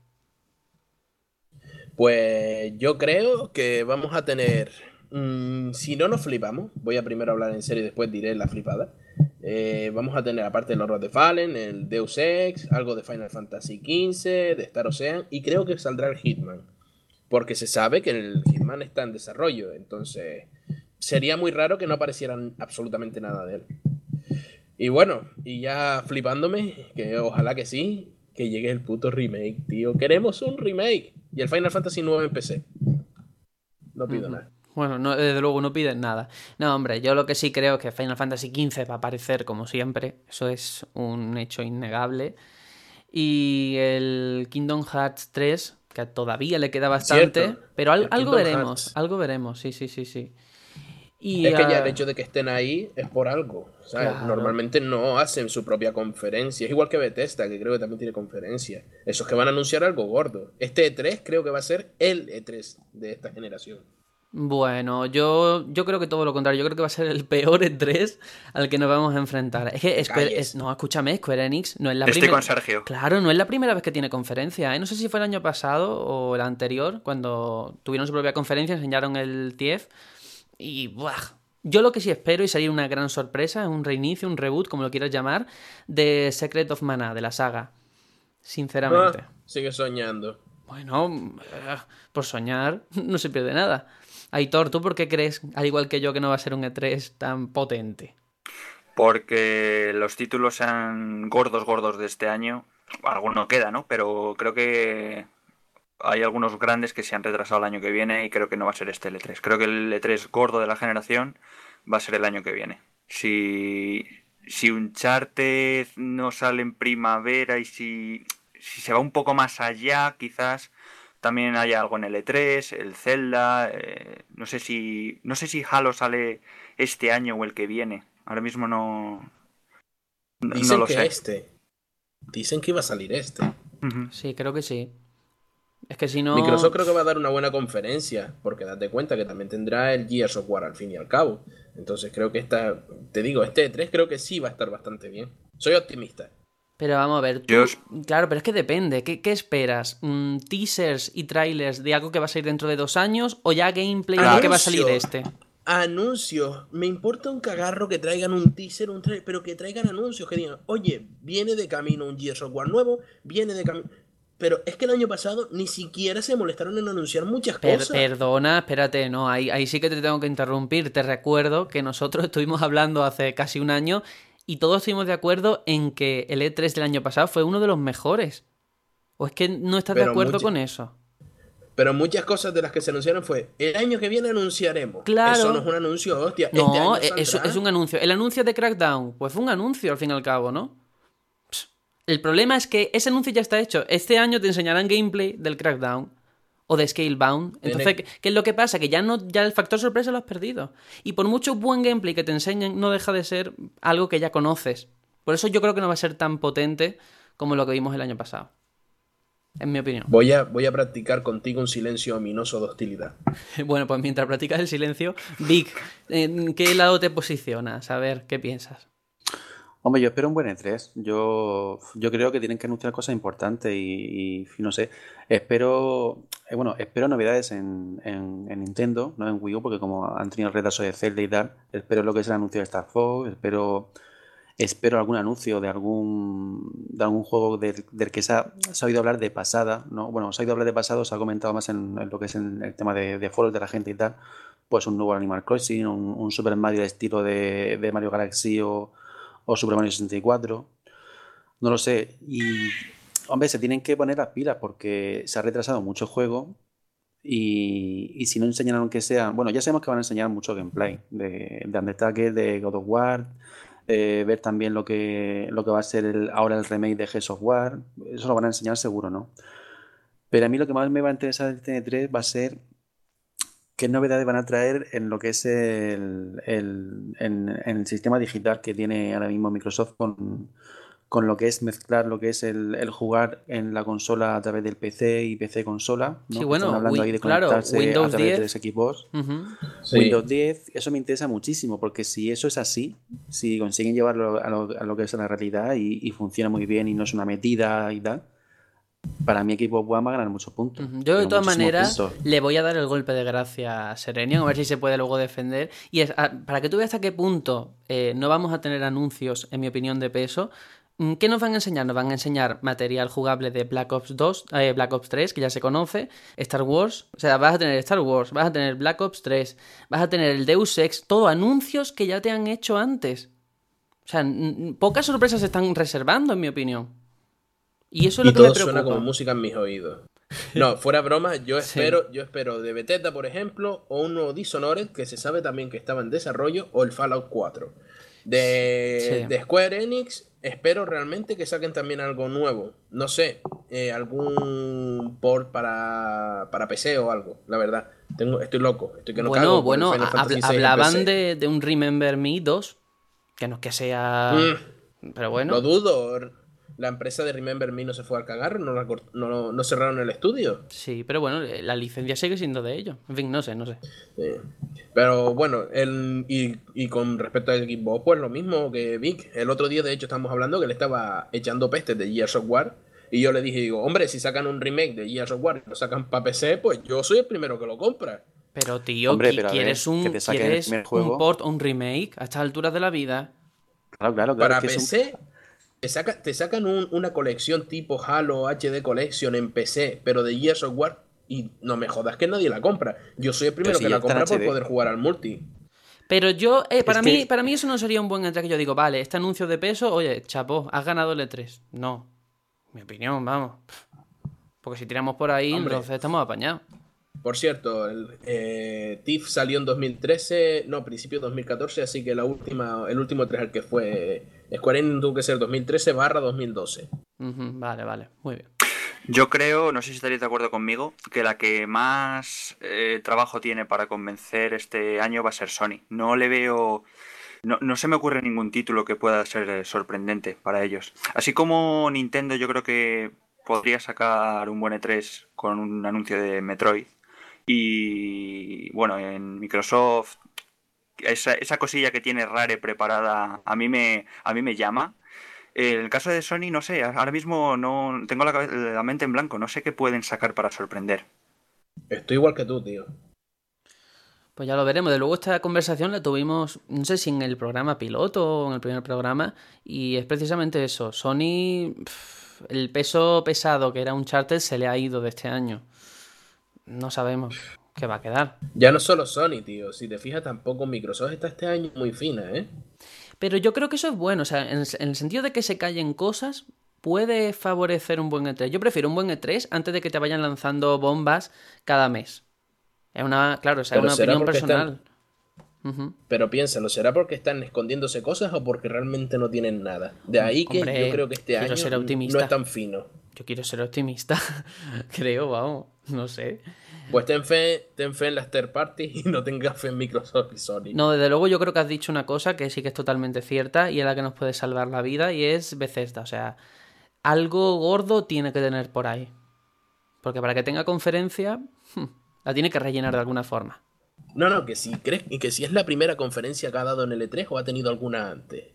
Pues yo creo que vamos a tener. mm, si no nos flipamos, voy a primero hablar en serio y después diré la flipada. Eh, vamos a tener, aparte del Horror de Fallen, el Deus Ex, algo de Final Fantasy XV, de Star Ocean, y creo que saldrá el Hitman. Porque se sabe que el Hitman está en desarrollo, entonces sería muy raro que no aparecieran absolutamente nada de él. Y bueno, y ya flipándome, que ojalá que sí, que llegue el puto remake, tío. Queremos un remake. Y el Final Fantasy 9 en PC. No pido nada. Bueno, no, desde luego no piden nada. No, hombre, yo lo que sí creo es que Final Fantasy XV va a aparecer como siempre. Eso es un hecho innegable. Y el Kingdom Hearts 3, que todavía le queda bastante, Cierto. pero al- algo Kingdom veremos, Hearts. algo veremos, sí, sí, sí, sí. Y, Es que ya ah, el hecho de que estén ahí es por algo. ¿sabes? Claro. Normalmente no hacen su propia conferencia. Es igual que Bethesda, que creo que también tiene conferencia. Esos que van a anunciar algo gordo. Este E3 creo que va a ser el E3 de esta generación. Bueno, yo, yo creo que todo lo contrario. Yo creo que va a ser el peor E3 al que nos vamos a enfrentar. Es que Square, es- no, escúchame, Square Enix no es la Estoy primera. con Sergio. Claro, no es la primera vez que tiene conferencia. ¿eh? No sé si fue el año pasado o el anterior, cuando tuvieron su propia conferencia, enseñaron el TIEF. Y ¡buah! Yo lo que sí espero y sería una gran sorpresa, un reinicio, un reboot, como lo quieras llamar, de Secret of Mana, de la saga. Sinceramente. Ah, sigue soñando. Bueno, eh, por soñar <laughs> no se pierde nada. Aitor, ¿tú por qué crees, al igual que yo, que no va a ser un E3 tan potente? Porque los títulos sean gordos, gordos de este año. Alguno queda, ¿no? Pero creo que hay algunos grandes que se han retrasado el año que viene y creo que no va a ser este el E3. Creo que el E3 gordo de la generación va a ser el año que viene. Si, si Uncharted no sale en primavera y si, si se va un poco más allá, quizás también haya algo en el E3, el Zelda, eh, no sé si no sé si Halo sale este año o el que viene. Ahora mismo no no, Dicen lo que sé. este. Dicen que iba a salir este. Sí, creo que sí. Es que si no... Microsoft creo que va a dar una buena conferencia, porque date cuenta que también tendrá el Gears of War al fin y al cabo. Entonces creo que esta, te digo, este E3 creo que sí va a estar bastante bien. Soy optimista. Pero vamos a ver, tú- claro, pero es que depende. ¿Qué, qué esperas? Mm, ¿Teasers y trailers de algo que va a salir dentro de dos años o ya gameplay de lo que va a salir este? Anuncios. Me importa un cagarro que traigan un teaser, un trailer, pero que traigan anuncios que digan, oye, viene de camino un Gears of War nuevo, viene de camino. Pero es que el año pasado ni siquiera se molestaron en anunciar muchas Per- cosas. perdona, espérate, no, ahí, ahí sí que te tengo que interrumpir. Te recuerdo que nosotros <laughs> estuvimos hablando hace casi un año y todos estuvimos de acuerdo en que el E3 del año pasado fue uno de los mejores. ¿O es que no estás de Pero acuerdo mucho- con eso? Pero muchas cosas de las que se anunciaron fue, el año que viene anunciaremos. Claro. Eso no es un anuncio, hostia. este No, año e- es, un anuncio. El anuncio de Crackdown, pues fue un anuncio al fin y al cabo, ¿no? El problema es que ese anuncio ya está hecho. Este año te enseñarán gameplay del Crackdown o de Scalebound. Entonces, ¿qué, qué es lo que pasa? Que ya no, ya el factor sorpresa lo has perdido. Y por mucho buen gameplay que te enseñen, no deja de ser algo que ya conoces. Por eso yo creo que no va a ser tan potente como lo que vimos el año pasado. En mi opinión. Voy a, voy a practicar contigo un silencio ominoso de hostilidad. <laughs> Bueno, pues mientras practicas el silencio, Vic, ¿en qué lado te posicionas? A ver, ¿qué piensas? Hombre, yo espero un buen E3. Yo, yo creo que tienen que anunciar cosas importantes y, no sé. Espero, eh, bueno, espero novedades en, en- en Nintendo, no en Wii U, porque como han tenido el retraso de Zelda y tal, espero lo que es el anuncio de Star Fox, espero, espero algún anuncio de algún, de algún juego del, del que se ha, se ha oído hablar de pasada, ¿no? Bueno, se ha oído hablar de pasado, se ha comentado más en, en lo que es en el tema de, de foros de la gente y tal. Pues un nuevo Animal Crossing, un, un Super Mario estilo de, de Mario Galaxy o, o Super Mario 64. No lo sé. Y, hombre, se tienen que poner las pilas porque se ha retrasado mucho juego. Y, y si no enseñan aunque sea. Bueno, ya sabemos que van a enseñar mucho gameplay de, de de God of War. eh, ver también lo que, lo que va a ser el- ahora el remake de Gears of War. Eso lo van a enseñar seguro, ¿no? Pero a mí lo que más me va a interesar del TN3 va a ser qué novedades van a traer en lo que es el, el- en, en el sistema digital que tiene ahora mismo Microsoft con, con lo que es mezclar lo que es el, el jugar en la consola a través del PC y PC consola. ¿no? Sí, bueno, están hablando Win- ahí de claro, conectarse Windows a través 10. de. Sí. Windows 10, eso me interesa muchísimo, porque si eso es así, si consiguen llevarlo a lo, a lo que es la realidad y, y funciona muy bien y no es una metida y tal, para mi equipo One va a ganar muchos puntos. Yo de todas maneras puntos. le voy a dar el golpe de gracia a Serenian, a ver si se puede luego defender. Y es, a- para que tú veas hasta qué punto eh, no vamos a tener anuncios, en mi opinión, de peso. mm, ¿Qué nos van a enseñar? Nos van a enseñar material jugable de Black Ops 2, eh, Black Ops 3, que ya se conoce, Star Wars, o sea, vas a tener Star Wars, vas a tener Black Ops 3, vas a tener el Deus Ex, todo anuncios que ya te han hecho antes. O sea, pocas sorpresas se están reservando, en mi opinión. Y eso es Y lo que me todo preocupa. suena como música en mis oídos. No, <laughs> fuera broma, yo espero, yo espero de Bethesda, por ejemplo, o un nuevo Dishonored, que se sabe también que estaba en desarrollo, o el Fallout 4. De, de Square Enix, espero realmente que saquen también algo nuevo. No sé, eh, algún port para, para PC o algo, la verdad. Tengo, estoy loco, estoy que no Bueno, bueno, hablaban de, de, un Remember Me 2, que no es que sea... Mm. pero bueno. Lo dudo la empresa de Remember Me no se fue al cagar, no, no, no, cerraron el estudio. Sí, pero bueno, la licencia sigue siendo de ellos. En fin, no sé, no sé. Pero bueno, el, y, con respecto al Xbox, pues lo mismo que Vic. El otro día, de hecho, estamos hablando que le estaba echando pestes de Gears of War. Y yo le dije, digo, hombre, si sacan un remake de Gears of War y lo sacan para PC, pues yo soy el primero que lo compra. Pero tío, ¿quieres, un, ¿quieres un port o un remake a estas alturas de la vida? Claro, claro, claro. Para PC, te, sacan una colección tipo Halo HD Collection en PC, pero de Gears of War, y no me jodas que nadie la compra. Yo soy el primero que la compra por poder jugar al multi. Pero yo, eh, para, mí, para mí eso no sería un buen entre que yo digo, vale, este anuncio de peso, oye, chapo, has ganado el E3. No. Mi opinión, vamos. Porque si tiramos por ahí, entonces estamos apañados. Por cierto, el eh, TIFF salió en 2013, no, principio de 2014, así que la última, el último 3 al que fue Square Enix tuvo que ser 2013 barra 2012. vale, vale, muy bien. Yo creo, no sé si estaréis de acuerdo conmigo, que la que más eh, trabajo tiene para convencer este año va a ser Sony. No le veo... No, no, se me ocurre ningún título que pueda ser eh, sorprendente para ellos. Así como Nintendo yo creo que podría sacar un buen E3 con un anuncio de Metroid. Y bueno, en Microsoft esa, esa cosilla que tiene Rare preparada a mí me, a mí me llama. En el caso de Sony, no sé, ahora mismo no tengo la, mente en blanco, no sé qué pueden sacar para sorprender. Estoy igual que tú, tío. Pues ya lo veremos. De luego esta conversación la tuvimos, no sé si en el programa piloto o en el primer programa, y es precisamente eso. Sony, el peso pesado que era un charter se le ha ido de este año. No sabemos que va a quedar. Ya no solo Sony, tío. Si te fijas, tampoco Microsoft está este año muy fina, ¿eh? Pero yo creo que eso es bueno. O sea, en, el sentido de que se callen cosas, puede favorecer un buen E3. Yo prefiero un buen E3 antes de que te vayan lanzando bombas cada mes. Es una, claro, es una opinión personal. Pero piénsalo, ¿será porque están escondiéndose cosas o porque realmente no tienen nada? De ahí que yo creo que este año no es tan fino. Yo quiero ser optimista, <laughs> creo, vamos, no sé. Pues ten fe, ten fe en las third parties y no tengas fe en Microsoft y Sony. No, desde luego yo creo que has dicho una cosa que sí que es totalmente cierta y es la que nos puede salvar la vida y es Bethesda. O sea, algo gordo tiene que tener por ahí. Porque para que tenga conferencia, hmm, la tiene que rellenar de alguna forma. No, no, que si crees y que si es la primera conferencia que ha dado en el E3 o ha tenido alguna antes.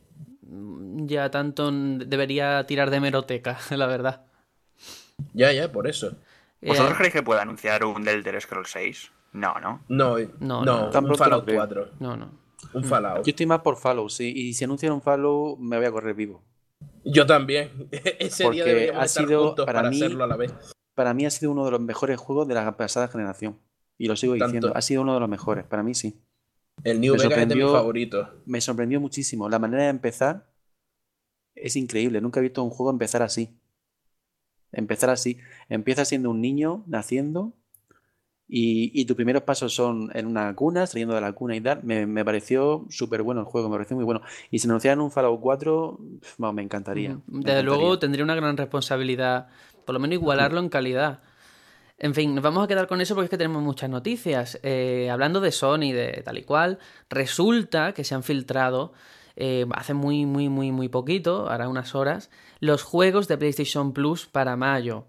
Mm, ya tanto debería tirar de meroteca, <laughs> la verdad. Ya, ya, por eso. ¿Vosotros eh, creéis que pueda anunciar un The Elder Scrolls 6? No, ¿no? No, no, no, un Fallout 4. No, no. Un Fallout. Yo estoy más por Fallout, sí. Y si anuncian un Fallout, me voy a correr vivo. Yo también. <laughs> Ese Porque día ha sido, para, mí, hacerlo a la vez. Para mí ha sido uno de los mejores juegos de la pasada generación. Y lo sigo diciendo. Ha sido uno de los mejores. Para mí sí. El New Vegas es de mis favoritos. Me sorprendió muchísimo. La manera de empezar es increíble. Nunca he visto un juego empezar así. Empezar así. Empieza siendo un niño naciendo y, tus primeros pasos son en una cuna, saliendo de la cuna y tal. Me, pareció súper bueno el juego, me pareció muy bueno. Y si anunciaran un Fallout 4, me encantaría. Desde luego tendría una gran responsabilidad, por lo menos igualarlo en calidad. En fin, nos vamos a quedar con eso porque es que tenemos muchas noticias. Eh, hablando de Sony, de tal y cual, resulta que se han filtrado eh, hace muy, muy, muy, muy poquito, ahora unas horas, los juegos de PlayStation Plus para mayo.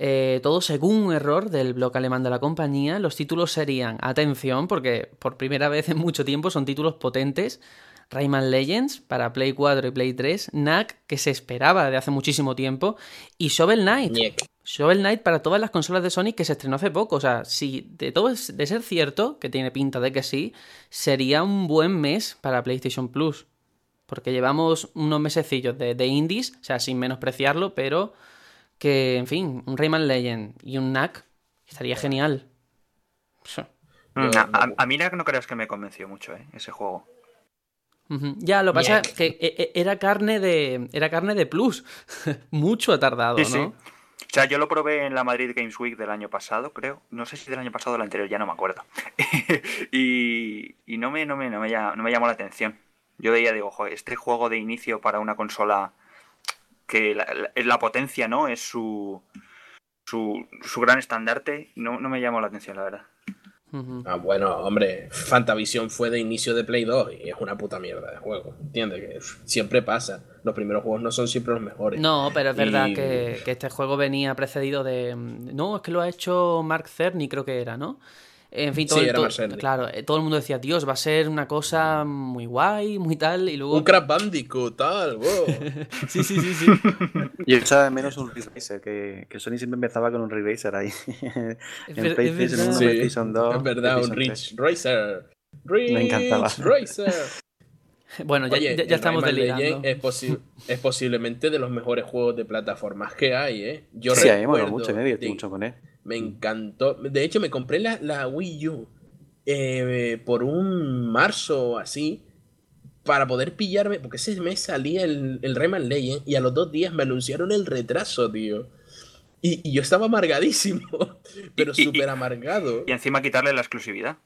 Eh, todo según un error del blog alemán de la compañía, los títulos serían, atención, porque por primera vez en mucho tiempo son títulos potentes, Rayman Legends para Play 4 y Play 3, Knack, que se esperaba de hace muchísimo tiempo, y Shovel Knight. Shovel Knight para todas las consolas de Sony que se estrenó hace poco. O sea, si de todo es de ser cierto, que tiene pinta de que sí, sería un buen mes para PlayStation Plus. Porque llevamos unos mesecillos de, de indies, o sea, sin menospreciarlo, pero que, en fin, un Rayman Legend y un Knack estaría genial. Mm, a, mí Knack no creas que me convenció mucho, ¿eh? ese juego. Ya, lo que pasa es que e, e, era carne de. Era carne de plus. <laughs> Mucho ha tardado, ¿no? O sea, yo lo probé en la Madrid Games Week del año pasado, creo. No sé si del año pasado o del anterior, ya no me acuerdo. <laughs> y, y no, me, no, me, no, me, no me llamó la atención. Yo veía, digo, joder, este juego de inicio para una consola que la, la, la potencia, ¿no? Es su, su, su gran estandarte. No, no me llamó la atención, la verdad. Ah, bueno, hombre, Fantavision fue de inicio de Play 2 y es una puta mierda de juego. ¿Entiendes? Que siempre pasa. Los primeros juegos no son siempre los mejores. No, pero es verdad Y- que, que este juego venía precedido de. No, es que lo ha hecho Mark Cerny, creo que era, ¿no? En fin, todo, Sí, era todo- claro, eh, todo el mundo decía, Dios, va a ser una cosa muy guay, muy tal, y luego. Un Crash Bandicoot, tal, wow. <laughs> Sí, sí, sí, sí. <laughs> Yo echaba de menos un Racer, que, que Sony siempre empezaba con un Racer ahí. <laughs> en es PlayStation verdad. 1, Sí, PlayStation 2. es verdad, un PlayStation 3. Rich Racer. Rich Me encantaba. Racer. Bueno, ya, Oye, ya- estamos Rayman delirando. Es, posi- es posiblemente de los mejores juegos de plataformas que hay, ¿eh? Yo Sí, a mí me recuerdo mucho, me divertí mucho con él. Me encantó. De hecho, me compré la, la Wii U eh, por un marzo o así para poder pillarme, porque ese mes salía el, el Rayman Legend y a los dos días me anunciaron el retraso, tío. Y, y yo estaba amargadísimo, <laughs> pero <laughs> súper amargado. Y encima quitarle la exclusividad.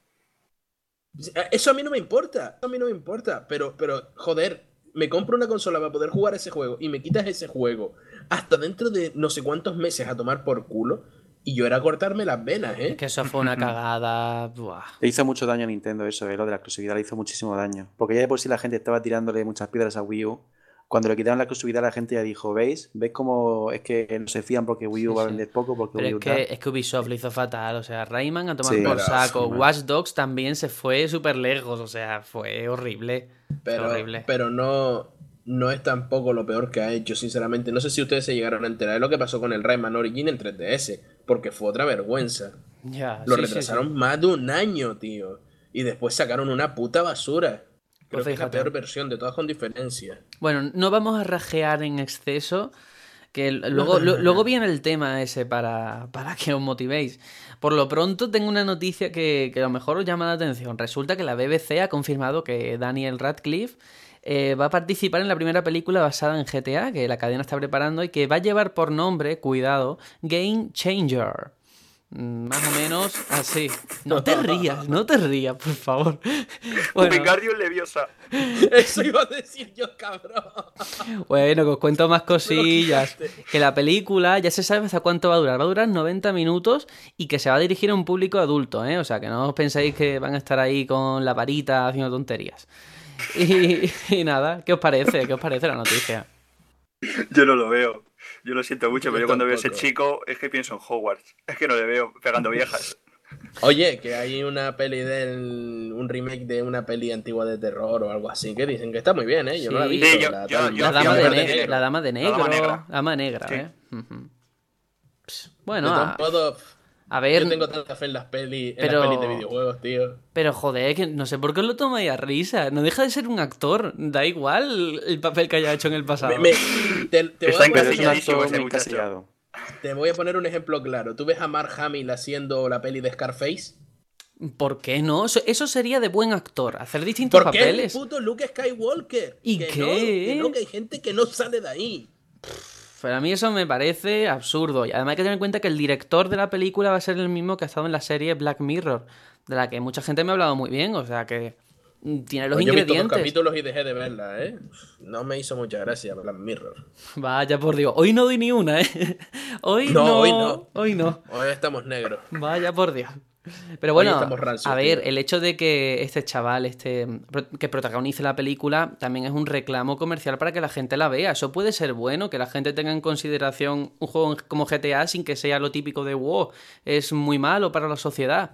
Eso a mí no me importa, eso a mí no me importa, pero, pero joder, me compro una consola para poder jugar ese juego y me quitas ese juego hasta dentro de no sé cuántos meses a tomar por culo y yo era cortarme las venas, ¿eh? Es que eso fue una <laughs> cagada. buah. Le hizo mucho daño a Nintendo eso, eh, lo de la exclusividad, le hizo muchísimo daño. Porque ya de por sí la gente estaba tirándole muchas piedras a Wii U. Cuando le quitaron la exclusividad, la gente ya dijo, ¿veis? ¿Veis cómo es que no se fían porque Wii U Sí, va a sí. vender poco? Porque Pero Wii es U que, es que Ubisoft lo hizo fatal. O sea, Rayman a tomar Sí. por saco. sí, Watch Dogs también se fue súper lejos. O sea, fue horrible. Pero, horrible. pero no, no es tampoco lo peor que ha hecho, sinceramente. No sé si ustedes se llegaron a enterar de lo que pasó con el Rayman Origin en 3DS, porque fue otra vergüenza. Ya, Lo sí, retrasaron sí. más de un año, tío. Y después sacaron una puta basura. Creo Pues que es la peor versión, de todas con diferencia. Bueno, no vamos a rajear en exceso, que luego, lu- luego viene el tema ese para, para que os motivéis. Por lo pronto tengo una noticia que, que a lo mejor os llama la atención. Resulta que la BBC ha confirmado que Daniel Radcliffe eh, va a participar en la primera película basada en GTA, que la cadena está preparando y que va a llevar por nombre, cuidado, Game Changer. Mm, Más o menos así. No te rías, no te rías, por favor. <laughs> Bueno, Leviosa. Eso iba a decir yo, cabrón. Bueno, que os cuento más <laughs> cosillas. Que la película ya se sabe hasta cuánto va a durar. Va a durar 90 minutos y que se va a dirigir a un público adulto, ¿eh? O sea, que no os penséis que van a estar ahí con la varita haciendo tonterías. Y, y nada, ¿qué os parece? ¿Qué os parece la noticia? Yo no lo veo. Yo lo siento mucho, Yo pero yo cuando veo a ese chico es que pienso en Hogwarts. Es que no le veo pegando viejas. Oye, que hay una peli del. un remake de una peli antigua de terror o algo así, que dicen que está muy bien, ¿eh? Yo no la he Sí. visto. Sí, yo- la, yo- dama, de negro. la dama de La negro. dama negra. Dama negra, Sí. ¿eh? Pss, Bueno, todos a, modos, a ver, yo tengo tanta fe en las pelis, en pero- las pelis de videojuegos, tío. pero joder, que no sé por qué os lo tomáis a risa. No deja de ser un actor. Da igual el papel que haya hecho en el pasado. Me- me- te, te voy Está a poner, un Encasilladísimo actor ese muy muchacho. encasillado. te voy a poner un ejemplo claro. ¿Tú ves a Mark Hamill haciendo la peli de Scarface? ¿Por qué no? Eso, eso sería de buen actor, hacer distintos Porque es el papeles. puto Luke Skywalker. ¿Y que qué? No, que no, que hay gente que no sale de ahí. Pero a mí eso me parece absurdo. Y además hay que tener en cuenta que el director de la película va a ser el mismo que ha estado en la serie Black Mirror, de la que mucha gente me ha hablado muy bien. O sea que mm, tiene los Pues yo he visto dos ingredientes. capítulos y dejé de verla, ¿eh? No me hizo mucha gracia Black Mirror. Vaya por Dios. Hoy no doy ni una, ¿eh? <laughs> Hoy no. No, hoy no. Hoy no. Hoy estamos negros. Vaya por Dios. Pero bueno, a ver, tío. el hecho de que este chaval, este que protagonice la película, también es un reclamo comercial para que la gente la vea. Eso puede ser bueno, que la gente tenga en consideración un juego como GTA sin que sea lo típico de wow, es muy malo para la sociedad.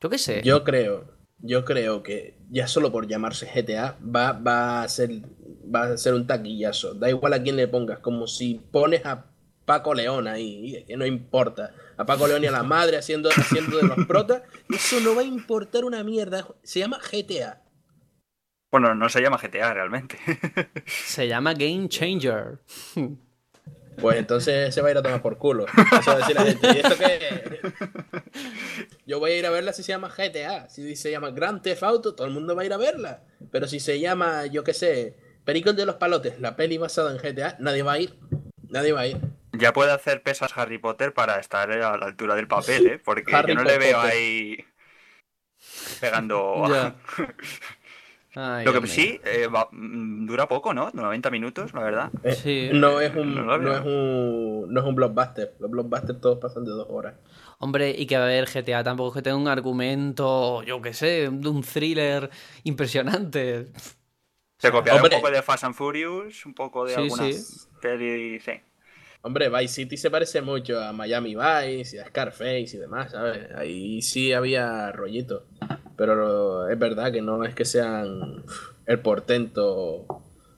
Yo qué sé. Yo creo, yo creo que ya solo por llamarse GTA va, va a ser va a ser un taquillazo. Da igual a quién le pongas, como si pones a Paco León ahí, que no importa. A Paco León y a la madre haciendo, haciendo de los protas, eso no va a importar una mierda. Se llama GTA. Bueno, no se llama GTA realmente. <laughs> Se llama Game Changer. Pues entonces se va a ir a tomar por culo. Eso va a decir la gente. ¿Y esto qué? Yo voy a ir a verla si se llama GTA. Si se llama Grand Theft Auto, todo el mundo va a ir a verla. Pero si se llama, yo qué sé, Pericos de los Palotes, la peli basada en GTA, nadie va a ir. Nadie va a ir. Ya puede hacer pesas Harry Potter para estar a la altura del papel, <laughs> ¿eh? Porque Harry yo no le veo ahí pegando... <laughs> Ya. <laughs> Ay, Lo que hombre. sí, eh, va- mm, dura poco, ¿no? 90 minutos, la verdad. Eh, Sí. No es un, No es un, no es un blockbuster. Los blockbusters todos pasan de dos horas. Hombre, y que a ver, GTA tampoco es que tenga un argumento, yo qué sé, de un thriller impresionante. Se copiará Hombre. un poco de Fast and Furious, un poco de Sí, algunas sí. pelis, sí. Hombre, Vice City se parece mucho a Miami Vice y a Scarface y demás, ¿sabes? Ahí sí había rollito. Pero es verdad que no es que sean el portento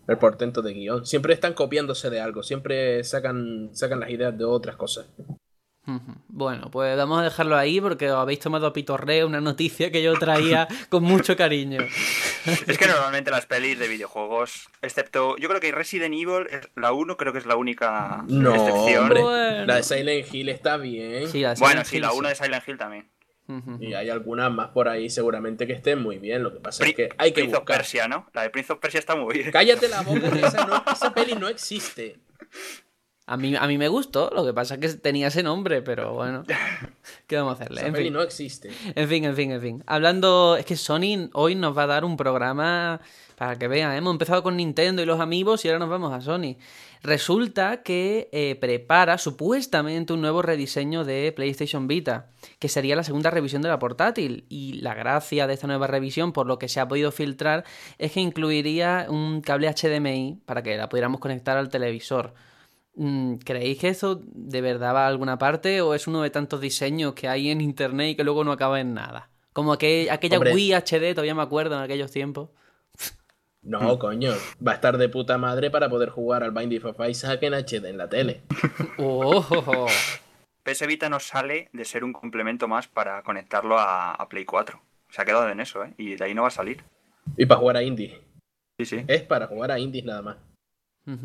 el portento de guion. Siempre están copiándose de algo, siempre sacan, sacan las ideas de otras cosas. Bueno, pues vamos a dejarlo ahí porque os habéis tomado a pitorreo una noticia que yo traía <laughs> con mucho cariño. Es que normalmente las pelis de videojuegos, excepto, yo creo que Resident Evil, es la 1 creo que es la única No, excepción. hombre. Bueno. La de Silent Hill está bien. Sí, la de Bueno, Silent sí, Hill, la sí. 1 de Silent Hill también. Y hay algunas más por ahí seguramente que estén muy bien. Lo que pasa Pri- es que hay que Prince of buscar. Persia, ¿no? La de Prince of Persia está muy bien. Cállate la boca, esa, no- esa peli no existe. <laughs> A mí, a mí me gustó, lo que pasa es que tenía ese nombre, pero bueno. ¿Qué vamos a hacerle? Esa En peli fin. no existe. En fin, en fin, en fin. Hablando, es que Sony hoy nos va a dar un programa para que vean. Hemos empezado con Nintendo y los amigos y ahora nos vamos a Sony. Resulta que eh, prepara supuestamente un nuevo rediseño de PlayStation Vita, que sería la segunda revisión de la portátil. Y la gracia de esta nueva revisión, por lo que se ha podido filtrar, es que incluiría un cable HDMI para que la pudiéramos conectar al televisor. Mm, ¿Creéis que eso de verdad va a alguna parte o es uno de tantos diseños que hay en internet y que luego no acaba en nada? Como aquel- aquella Hombre. Wii HD, todavía me acuerdo en aquellos tiempos. No, coño. Va a estar de puta madre para poder jugar al Binding of Isaac en HD en la tele. <laughs> ¡Oh! PS Vita nos sale de ser un complemento más para conectarlo a, a Play 4. Se ha quedado en eso, ¿eh? Y de ahí no va a salir. Y para jugar a indies. Sí, sí. Es para jugar a indies nada más.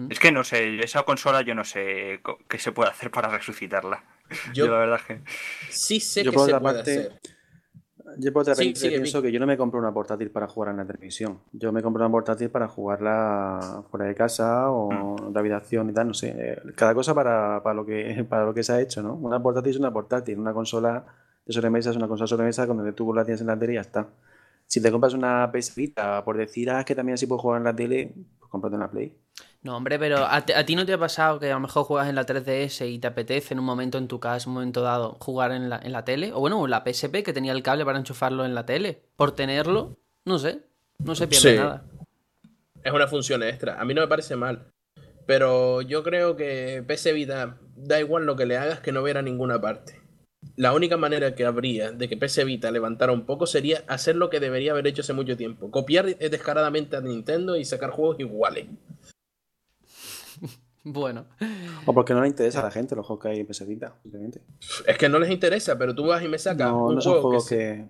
Es que no sé, esa consola yo no sé qué se puede hacer para resucitarla. <laughs> Yo, Yo la verdad es que... sí sé Yo que por se otra puede parte- hacer. Yo por otra Sí, pienso que yo no me compro una portátil para jugar en la televisión. Yo me compro una portátil para jugarla fuera de casa o de habitación y tal, no sé. Eh, Cada cosa para, para lo que <laughs> para lo que se ha hecho, ¿no? Una portátil es una portátil, una consola de sobremesa es una consola de sobremesa donde tú la tienes en la tele y ya está. Si te compras una PS Vita por decir, ah, es que también así puedo jugar en la tele, pues cómprate una Play. No, hombre, pero ¿a, ti- a ti no te ha pasado que a lo mejor juegas en la 3DS y te apetece en un momento en tu casa, un momento dado, jugar en la, en la tele? O bueno, la PSP que tenía el cable para enchufarlo en la tele. Por tenerlo, no sé, no se pierde Sí. nada. Es una función extra. A mí no me parece mal. Pero yo creo que PS Vita, da igual lo que le hagas, que no verá ninguna parte. La única manera que habría de que PS Vita levantara un poco sería hacer lo que debería haber hecho hace mucho tiempo. Copiar descaradamente a Nintendo y sacar juegos iguales. Bueno, O porque no le interesa a la gente los juegos que hay en PS Vita, simplemente. Es que no les interesa, pero tú vas y me sacas No, un no juego juegos que,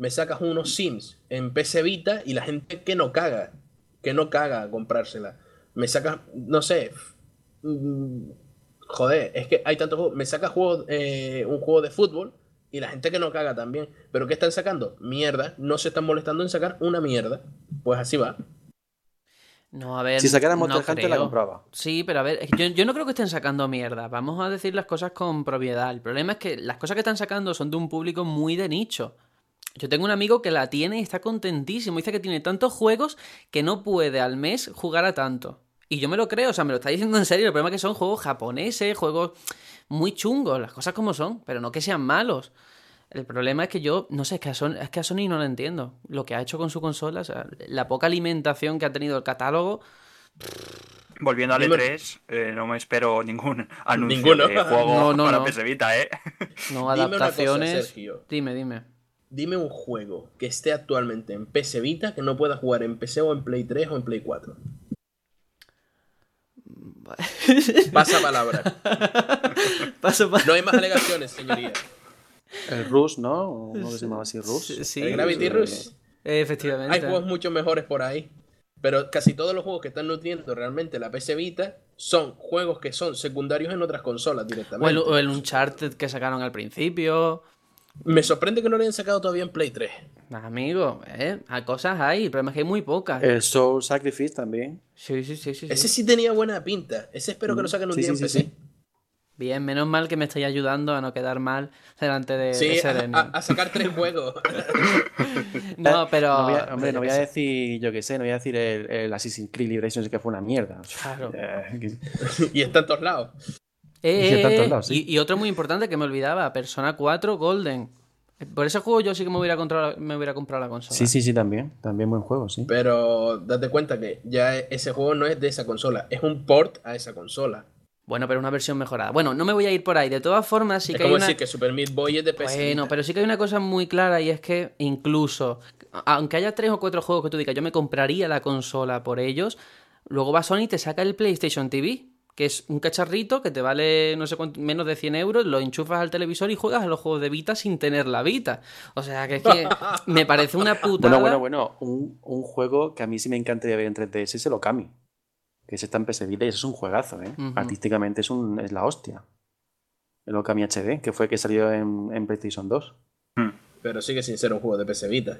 me sacas unos Sims en PC Vita y la gente que no caga, que no caga a comprársela. Me sacas, no sé, mm, joder, es que hay tantos juegos. Me sacas juegos, eh, un juego de fútbol y la gente que no caga también. Pero ¿qué están sacando? Mierda. No se están molestando en sacar una mierda. Pues así va. No, a ver. Si sacaran no Monster Hunter la creo. compraba. Sí, pero a ver, yo, yo no creo que estén sacando mierda. Vamos a decir las cosas con propiedad. El problema es que las cosas que están sacando son de un público muy de nicho. Yo tengo un amigo que la tiene y está contentísimo. Dice que tiene tantos juegos que no puede al mes jugar a tanto. Y yo me lo creo, o sea, me lo está diciendo en serio. El problema es que son juegos japoneses, juegos muy chungos, las cosas como son, pero no que sean malos. El problema es que yo, no sé, es que a Sony, es que a Sony no lo entiendo. Lo que ha hecho con su consola, o sea, la poca alimentación que ha tenido el catálogo, Volviendo al Dime- E3, eh, no me espero ningún <laughs> anuncio Ninguno. de juego No, no, para no. PS Vita, ¿eh? no <laughs> Dime una cosa, adaptaciones. Sergio. dime, dime. Dime un juego que esté actualmente en PC Vita que no pueda jugar en PC o en Play 3 o en Play 4. <laughs> Pasa palabra. Paso pa- No hay más alegaciones, señoría. El Rush, ¿no? ¿O <laughs> ¿Cómo que se llamaba así? Rush. Sí, el Gravity. Rush. Efectivamente. Hay juegos mucho mejores por ahí. Pero casi todos los juegos que están nutriendo realmente la PC Vita son juegos que son secundarios en otras consolas O el, directamente. o el Uncharted que sacaron al principio. Me sorprende que no lo hayan sacado todavía en Play 3. Amigo, ¿eh? Hay cosas hay, el problema es que hay muy pocas. El Soul Sacrifice también. Sí, sí, sí, sí. sí. Ese sí tenía buena pinta. Ese espero que lo saquen un Sí, día sí, en sí, PC. Bien, menos mal que me estáis ayudando a no quedar mal delante de, Sí, de a, a- a sacar tres juegos. <laughs> <laughs> No, pero. No voy a- hombre, no voy a decir, yo qué sé, no voy a decir el, el Assassin's Creed Liberations que fue una mierda. Claro. <laughs> Eh, y está en todos lados. Eh, Sí, está en eh, todos lados, sí. y, y otro muy importante que me olvidaba: Persona 4 Golden. Por ese juego yo sí que me hubiera comprado, me hubiera comprado la consola. Sí, sí, sí, también. También buen juego, sí. Pero date cuenta que ya ese juego no es de esa consola, es un port a esa consola. Bueno, pero una versión mejorada. Bueno, no me voy a ir por ahí. De todas formas, sí es que hay como una. decir que Super Meat Boy es de PS. Bueno, pero sí que hay una cosa muy clara y es que incluso, aunque haya tres o cuatro juegos que tú digas, yo me compraría la consola por ellos, luego va Sony y te saca el PlayStation TV, que es un cacharrito que te vale no sé cuánto, menos de 100 euros, lo enchufas al televisor y juegas a los juegos de Vita sin tener la Vita. O sea, que es que me parece una putada. <laughs> Bueno, bueno, bueno. Un, un juego que a mí sí me encantaría ver en 3DS es el Okami. Que se está en PS Vita y eso es un juegazo, ¿eh? Artísticamente es, un, es la hostia. El Okami HD, que fue que salió en, en PlayStation 2. Pero sigue sin ser un juego de PS Vita.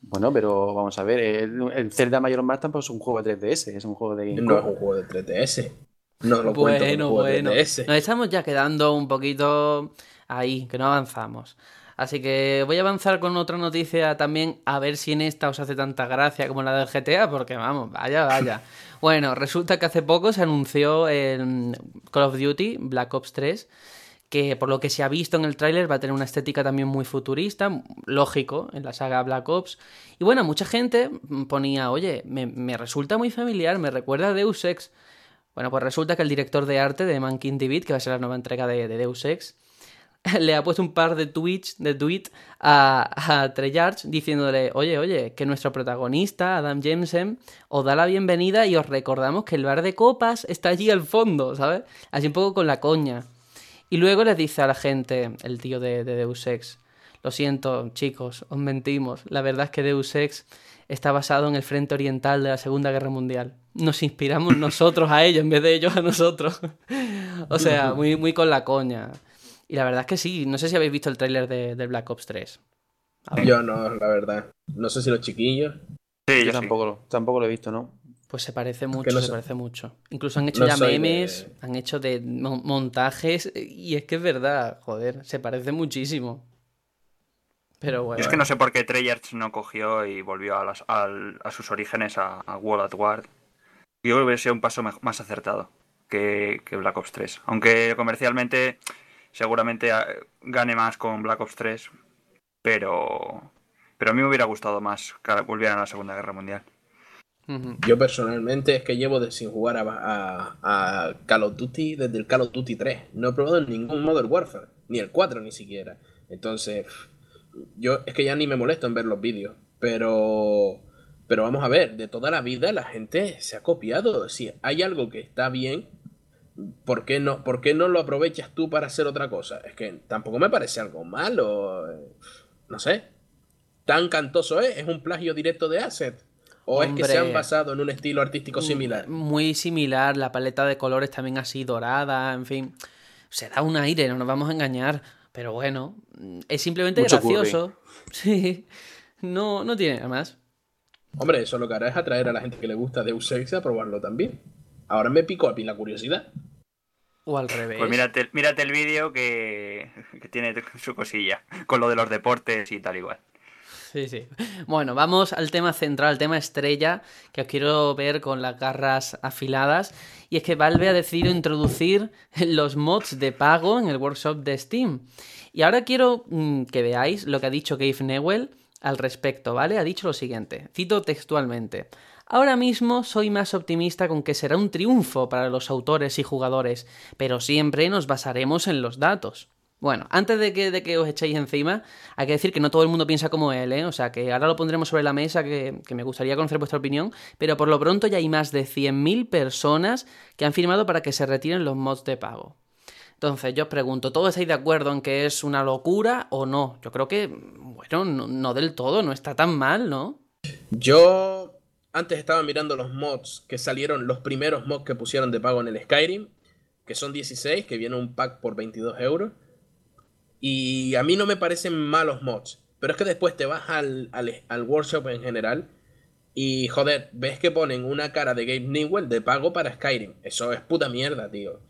Bueno, pero vamos a ver, el, el Zelda Mayor Mask tampoco es un juego de 3DS, es un juego de. No es un juego de 3DS. No lo cuento como Bueno, juego bueno. de 3DS. Nos estamos ya quedando un poquito ahí, que no avanzamos. Así que voy a avanzar con otra noticia también, a ver si en esta os hace tanta gracia como la del GTA, porque vamos, vaya, vaya. <laughs> Bueno, resulta que hace poco se anunció el Call of Duty Black Ops 3, que por lo que se ha visto en el tráiler va a tener una estética también muy futurista, lógico, en la saga Black Ops. Y bueno, mucha gente ponía, oye, me, me resulta muy familiar, me recuerda a Deus Ex. Bueno, pues resulta que el director de arte de Mankind Beat, que va a ser la nueva entrega de, de Deus Ex, <laughs> le ha puesto un par de tweets, de tweet a, a Treyarch diciéndole, oye, oye, que nuestro protagonista, Adam Jensen, os da la bienvenida y os recordamos que el bar de copas está allí al fondo, ¿sabes? Así un poco con la coña. Y luego les dice a la gente, el tío de, de Deus Ex, lo siento, chicos, os mentimos. La verdad es que Deus Ex está basado en el frente oriental de la Segunda Guerra Mundial. Nos inspiramos nosotros a ellos en vez de ellos a nosotros. <laughs> o sea, <laughs> muy, muy con la coña. Y la verdad es que sí, no sé si habéis visto el tráiler de, de Black Ops 3. Yo no, la verdad. No sé si los chiquillos. Sí, Yo yo sí. tampoco, lo- tampoco lo he visto, ¿no? Pues se parece mucho, no se parece mucho. Incluso han hecho No ya soy de- memes, han hecho de mo- montajes, y es que es verdad, joder, se parece muchísimo. Pero bueno. Yo es que no sé por qué Treyarch no cogió y volvió a, las- a sus orígenes a, a World at War. Yo creo que hubiera sido un paso más acertado que, que Black Ops 3. Aunque comercialmente seguramente eh, gane más con Black Ops 3. Pero, pero a mí me hubiera gustado más que volvieran a la Segunda Guerra Mundial. Yo personalmente es que llevo de sin jugar a, a- a Call of Duty desde el Call of Duty 3. No he probado ningún Modern Warfare, ni el 4 ni siquiera. Entonces, yo es que ya ni me molesto en ver los vídeos. Pero, pero vamos a ver, de toda la vida la gente se ha copiado. Si hay algo que está bien, ¿por qué no, por qué no lo aprovechas tú para hacer otra cosa? Es que tampoco me parece algo malo. eh, No sé. Tan cantoso es, es un plagio directo de Asset. ¿O es que se han basado en un estilo artístico similar? Muy similar, la paleta de colores también así dorada, en fin. Se da un aire, no nos vamos a engañar. Pero bueno, es simplemente Mucho gracioso. <laughs> Sí. No, no tiene nada más. Hombre, eso lo que hará es atraer a la gente que le gusta Deus Ex a probarlo también. Ahora me pico a mí la curiosidad. O al revés. Pues mírate, mírate el vídeo que, que tiene su cosilla. Con lo de los deportes y tal igual. Sí, sí. Bueno, vamos al tema central, al tema estrella, que os quiero ver con las garras afiladas. Y es que Valve ha decidido introducir los mods de pago en el workshop de Steam. Y ahora quiero mm, que veáis lo que ha dicho Gabe Newell al respecto, ¿vale? Ha dicho lo siguiente, cito textualmente. Ahora mismo soy más optimista con que será un triunfo para los autores y jugadores, pero siempre nos basaremos en los datos. Bueno, antes de que, de que os echéis encima, hay que decir que no todo el mundo piensa como él, ¿eh? O sea, que ahora lo pondremos sobre la mesa, que, me gustaría conocer vuestra opinión, pero por lo pronto ya hay más de 100.000 personas que han firmado para que se retiren los mods de pago. Entonces, yo os pregunto, ¿todos estáis de acuerdo en que es una locura o no? Yo creo que, bueno, no, no del todo, no está tan mal, ¿no? Yo antes estaba mirando los mods que salieron, los primeros mods que pusieron de pago en el Skyrim, que son 16, que viene un pack por 22 euros. Y a mí no me parecen malos mods, pero es que después te vas al, al, workshop en general y joder, ves que ponen una cara de Gabe Newell de pago para Skyrim. Eso es puta mierda, tío.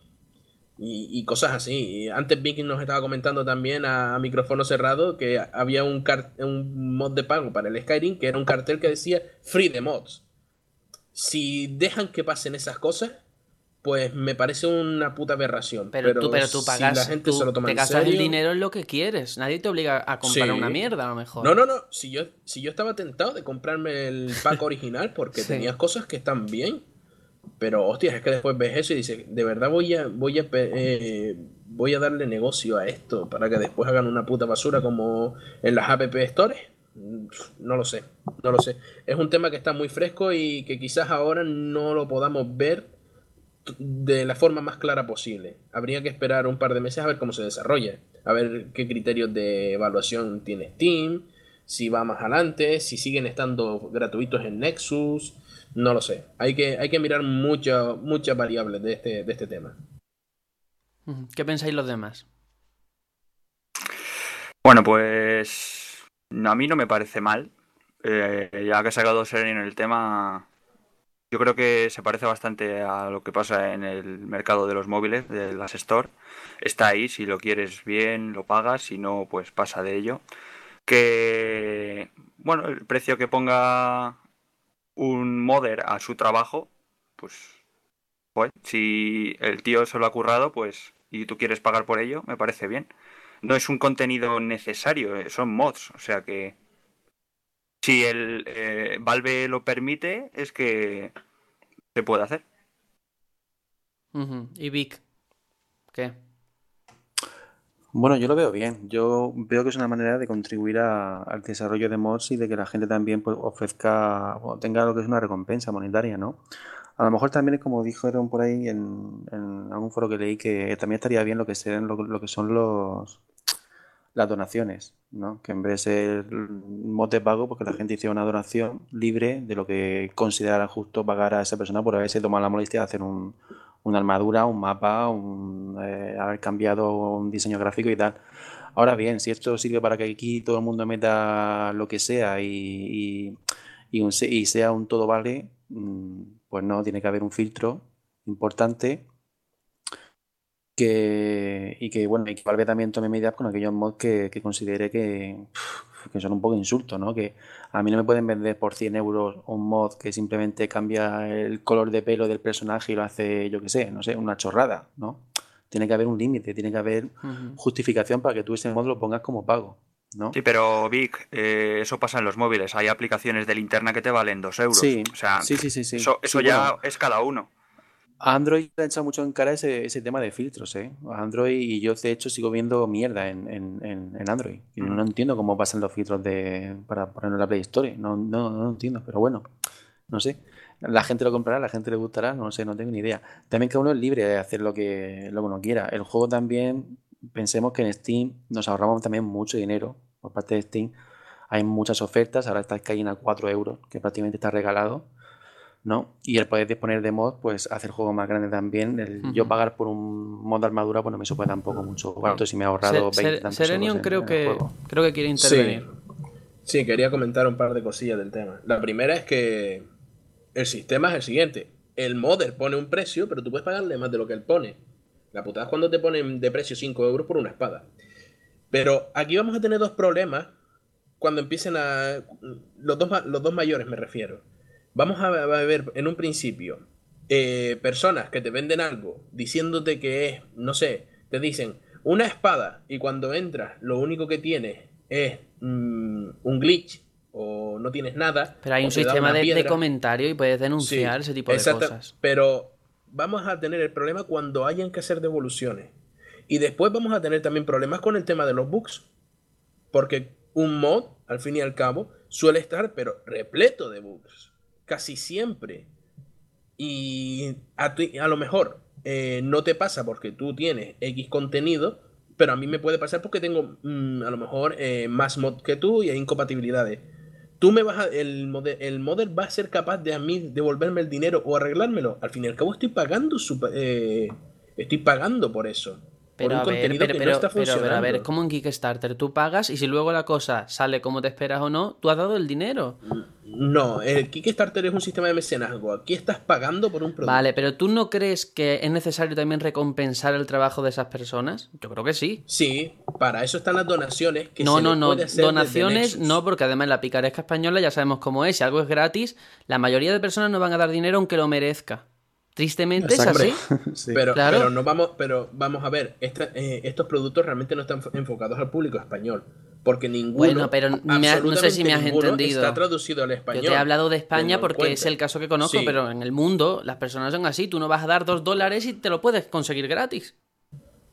Y, cosas así. Antes Vicky nos estaba comentando también a, micrófono cerrado que había un, un mod de pago para el Skyrim que era un cartel que decía Free de mods. Si dejan que pasen esas cosas, pues me parece una puta aberración. Pero, tú, pero tú pagas, la gente se lo toma te gastas el dinero en lo que quieres. Nadie te obliga a comprar una mierda, a lo mejor. No, no, no. Si yo, si yo estaba tentado de comprarme el pack <laughs> original porque tenías cosas que están bien. Pero, hostia, es que después ves eso y dices, de verdad voy a, voy a, eh, voy a darle negocio a esto para que después hagan una puta basura como en las app stores. No lo sé, no lo sé. Es un tema que está muy fresco y que quizás ahora no lo podamos ver de la forma más clara posible. Habría que esperar un par de meses a ver cómo se desarrolla, a ver qué criterios de evaluación tiene Steam, si va más adelante, si siguen estando gratuitos en Nexus, no lo sé. Hay que, hay que mirar muchas muchas variables de este, de este tema. ¿Qué pensáis los demás? Bueno, pues a mí no me parece mal. Eh, ya que ha sacado Seren en el tema, yo creo que se parece bastante a lo que pasa en el mercado de los móviles, de las Store. Está ahí, si lo quieres bien, lo pagas, si no, pues pasa de ello. Que, bueno, el precio que ponga un modder a su trabajo, pues, si el tío se lo ha currado, pues, y tú quieres pagar por ello, me parece bien. No es un contenido necesario, eh, son mods, o sea que si el eh, Valve lo permite, es que se puede hacer. ¿Y Vic? ¿Qué? Bueno, yo lo veo bien. Yo veo que es una manera de contribuir al desarrollo de mods y de que la gente también pues, ofrezca o tenga lo que es una recompensa monetaria, ¿no? A lo mejor también, como dijeron por ahí en, algún foro que leí, que también estaría bien lo que, sean, lo, que son los las donaciones, ¿no? Que en vez de ser mod de pago, porque la gente hiciera una donación libre de lo que considerara justo pagar a esa persona por haberse tomado la molestia de hacer un, una armadura, un mapa, un, eh, haber cambiado un diseño gráfico y tal. Ahora bien, si esto sirve para que aquí todo el mundo meta lo que sea y, y, sea un todo vale, mm, pues no, tiene que haber un filtro importante que, y que, bueno, y que Valve también tome medidas con aquellos mods que, que considere que, que son un poco insultos, ¿no? Que a mí no me pueden vender por 100 euros un mod que simplemente cambia el color de pelo del personaje y lo hace, yo qué sé, no sé, una chorrada, ¿no? Tiene que haber un límite, tiene que haber justificación para que tú ese mod lo pongas como pago. ¿No? Sí, pero Vic, eh, eso pasa en los móviles. Hay aplicaciones de linterna que te valen 2 euros. Sí, o sea, sí, sí, sí, Eso, ya es cada uno. Android ha echado mucho en cara ese, ese, tema de filtros, ¿eh? Android y yo de hecho sigo viendo mierda en, en, Android. Y no entiendo cómo pasan los filtros de, para ponerlo en la Play Store. No, no, no entiendo, pero bueno, no sé. La gente lo comprará, la gente le gustará, no sé, no tengo ni idea. También que uno es libre de hacer lo que, lo que uno quiera. El juego también, pensemos que en Steam nos ahorramos también mucho dinero por parte de Steam. Hay muchas ofertas, ahora está cayendo a 4 euros, que prácticamente está regalado ¿no? Y el poder disponer de mod, pues hace el juego más grande también. El, Yo pagar por un mod de armadura, pues no me supone tampoco mucho. Cuánto si me he ahorrado Ser, 20 Serenion creo que creo que quiere intervenir. Sí. quería comentar un par de cosillas del tema. La primera es que el sistema es el siguiente. El modder pone un precio, pero tú puedes pagarle más de lo que él pone. La putada es cuando te ponen de precio 5 euros por una espada. Pero aquí vamos a tener dos problemas cuando empiecen a... Los dos, los dos mayores me refiero Vamos a ver en un principio eh, personas que te venden algo diciéndote que es, no sé, te dicen una espada y cuando entras lo único que tienes es mm, un glitch o no tienes nada. Pero hay un sistema de, comentario y puedes denunciar ese tipo de cosas. Pero vamos a tener el problema cuando hayan que hacer devoluciones. Y después vamos a tener también problemas con el tema de los bugs. Porque un mod, al fin y al cabo, suele estar pero repleto de bugs casi siempre. Y a, lo mejor eh, no te pasa porque tú tienes X contenido, pero a mí me puede pasar porque tengo mm, a lo mejor eh, más mod que tú y hay incompatibilidades. Tú me vas a, el, model, el model va a ser capaz de a mí devolverme el dinero o arreglármelo. Al fin y al cabo estoy pagando eh, estoy pagando por eso. Pero a, ver, pero, pero, a ver, es como en Kickstarter, tú pagas y si luego la cosa sale como te esperas o no, tú has dado el dinero. No, el Kickstarter es un sistema de mecenazgo. Aquí estás pagando por un producto. Vale, pero ¿tú no crees que es necesario también recompensar el trabajo de esas personas? Yo creo que sí. Sí, para eso están las donaciones. Que no, se no, no. puede hacer Donaciones no, porque además la picaresca española ya sabemos cómo es. Si algo es gratis, la mayoría de personas no van a dar dinero aunque lo merezca. Tristemente es así. <laughs> Sí. Pero, Claro. pero no vamos, pero vamos a ver, esta- eh, estos productos realmente no están enfo- enfocados al público español. Porque ninguno. Bueno, pero me ha- no sé si me has entendido. Está traducido al español. Yo te he hablado de España porque es el caso que conozco, Sí. pero en el mundo las personas son así. Tú no vas a dar dos dólares y te lo puedes conseguir gratis.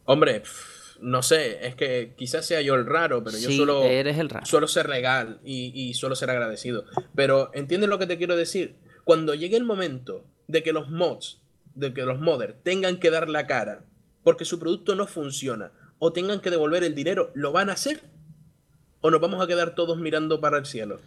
Hombre, pff, no sé, es que quizás sea yo el raro, pero yo Sí, suelo, eres el raro. suelo ser legal y, y suelo ser agradecido. Pero ¿entiendes lo que te quiero decir? Cuando llegue el momento de que los mods, de que los modders tengan que dar la cara porque su producto no funciona o tengan que devolver el dinero, ¿lo van a hacer? ¿O nos vamos a quedar todos mirando para el cielo?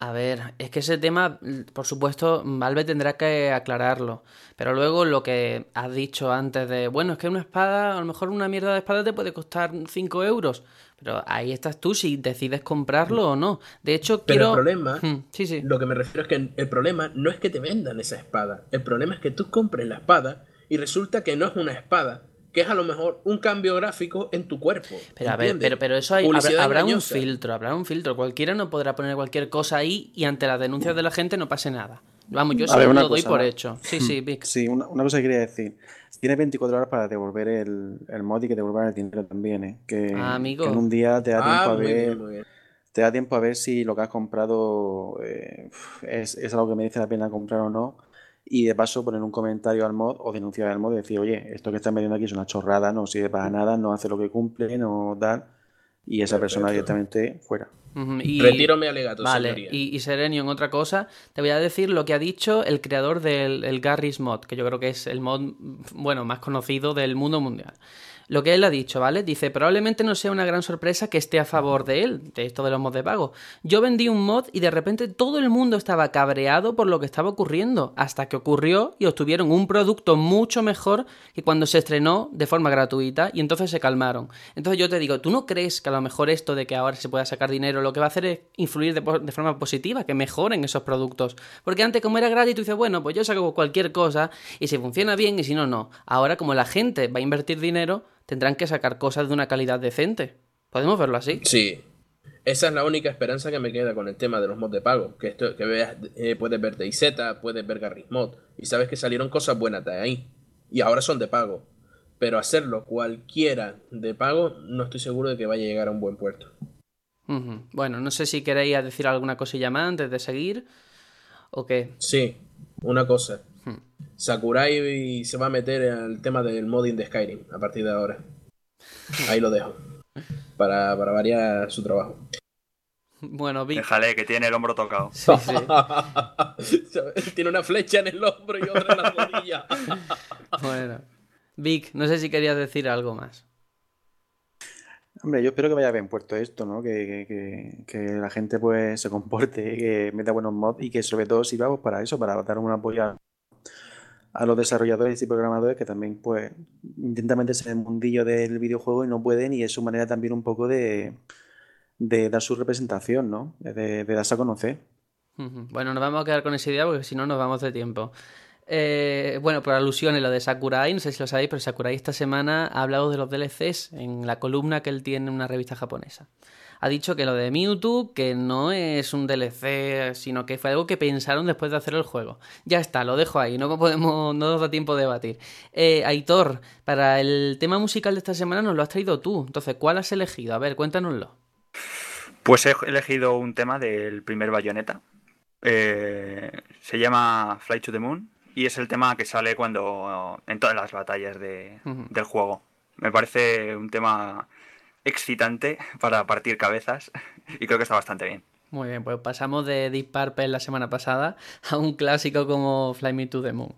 A ver, es que ese tema, por supuesto, Valve tendrá que aclararlo. Pero luego lo que has dicho antes de, bueno, es que una espada, a lo mejor una mierda de espada te puede costar 5 euros. Pero ahí estás tú si decides comprarlo o no. De hecho, Pero quiero... el problema, Hmm, sí, sí. lo que me refiero es que el problema no es que te vendan esa espada. El problema es que tú compres la espada y resulta que no es una espada, que es a lo mejor un cambio gráfico en tu cuerpo. Pero a ver, pero, pero eso hay, habrá, habrá un filtro, habrá un filtro. Cualquiera no podrá poner cualquier cosa ahí y ante las denuncias de la gente no pase nada. Vamos, yo A una lo doy cosa, por ¿no? hecho. Sí, sí, Vic. Sí, una, una cosa que quería decir. Tienes 24 horas para devolver el, el mod y que devuelvan el dinero también, ¿eh? Que, Ah, amigo. que en un día te da tiempo Ah, a muy ver, bien, muy bien. te da tiempo a ver si lo que has comprado eh, es, es algo que merece la pena comprar o no. Y de paso poner un comentario al mod o denunciar al mod y decir, oye, esto que estás metiendo aquí es una chorrada, no sirve para nada, no hace lo que cumple, no tal. Y esa persona directamente fuera. Y- Retiro mi alegato, Vale, señoría. y, y Serenio, en otra cosa, te voy a decir lo que ha dicho el creador del el Garry's Mod, que yo creo que es el mod, bueno, más conocido del mundo mundial. Lo que él ha dicho, ¿vale? Dice, probablemente no sea una gran sorpresa que esté a favor de él, de esto de los mods de pago. Yo vendí un mod y de repente todo el mundo estaba cabreado por lo que estaba ocurriendo, hasta que ocurrió y obtuvieron un producto mucho mejor que cuando se estrenó de forma gratuita y entonces se calmaron. Entonces yo te digo, ¿tú no crees que a lo mejor esto de que ahora se pueda sacar dinero lo que va a hacer es influir de, forma positiva, que mejoren esos productos? Porque antes como era gratis tú dices, bueno, pues yo saco cualquier cosa y si funciona bien y si no, no. Ahora como la gente va a invertir dinero, tendrán que sacar cosas de una calidad decente. ¿Podemos verlo así? Sí. Esa es la única esperanza que me queda con el tema de los mods de pago. Que esto, que veas, eh, puedes ver DayZ, puedes ver Garry's Mod. Y sabes que salieron cosas buenas de ahí. Y ahora son de pago. Pero hacerlo cualquiera de pago, no estoy seguro de que vaya a llegar a un buen puerto. Bueno, no sé si queréis decir alguna cosilla más antes de seguir o qué. Sí, una cosa. Hmm. Sakurai se va a meter al tema del modding de Skyrim a partir de ahora. Ahí lo dejo. Para, para variar su trabajo. Bueno, Vic, Déjale, que tiene el hombro tocado. sí, <laughs> sí. Tiene una flecha en el hombro y otra en la rodilla. <laughs> Bueno. Vic, no sé si querías decir algo más. Hombre, yo espero que vaya bien puesto esto, ¿no? Que, que- que- que la gente pues se comporte, que meta buenos mods y que sobre todo sirva pues, para eso, para dar un apoyo a, los desarrolladores y programadores que también pues intentan meterse en el mundillo del videojuego y no pueden y es su manera también un poco de, de dar su representación, ¿no? De, darse a conocer. Bueno, nos vamos a quedar con esa idea porque si no nos vamos de tiempo. Eh, bueno, por alusión en lo de Sakurai, no sé si lo sabéis, pero Sakurai esta semana ha hablado de los DLCs en la columna que él tiene en una revista japonesa. Ha dicho que lo de Mewtwo, que no es un DLC, sino que fue algo que pensaron después de hacer el juego. Ya está, lo dejo ahí, no podemos, no nos da tiempo de debatir. Eh, Aitor, para el tema musical de esta semana nos lo has traído tú. Entonces, ¿cuál has elegido? A ver, cuéntanoslo. Pues he elegido un tema del primer bayoneta. Eh, se llama Fly to the Moon y es el tema que sale cuando en todas las batallas de- del juego. Me parece un tema excitante para partir cabezas y creo que está bastante bien. Muy bien, pues pasamos de Deep Purple la semana pasada a un clásico como Fly Me to the Moon.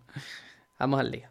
Vamos al lío.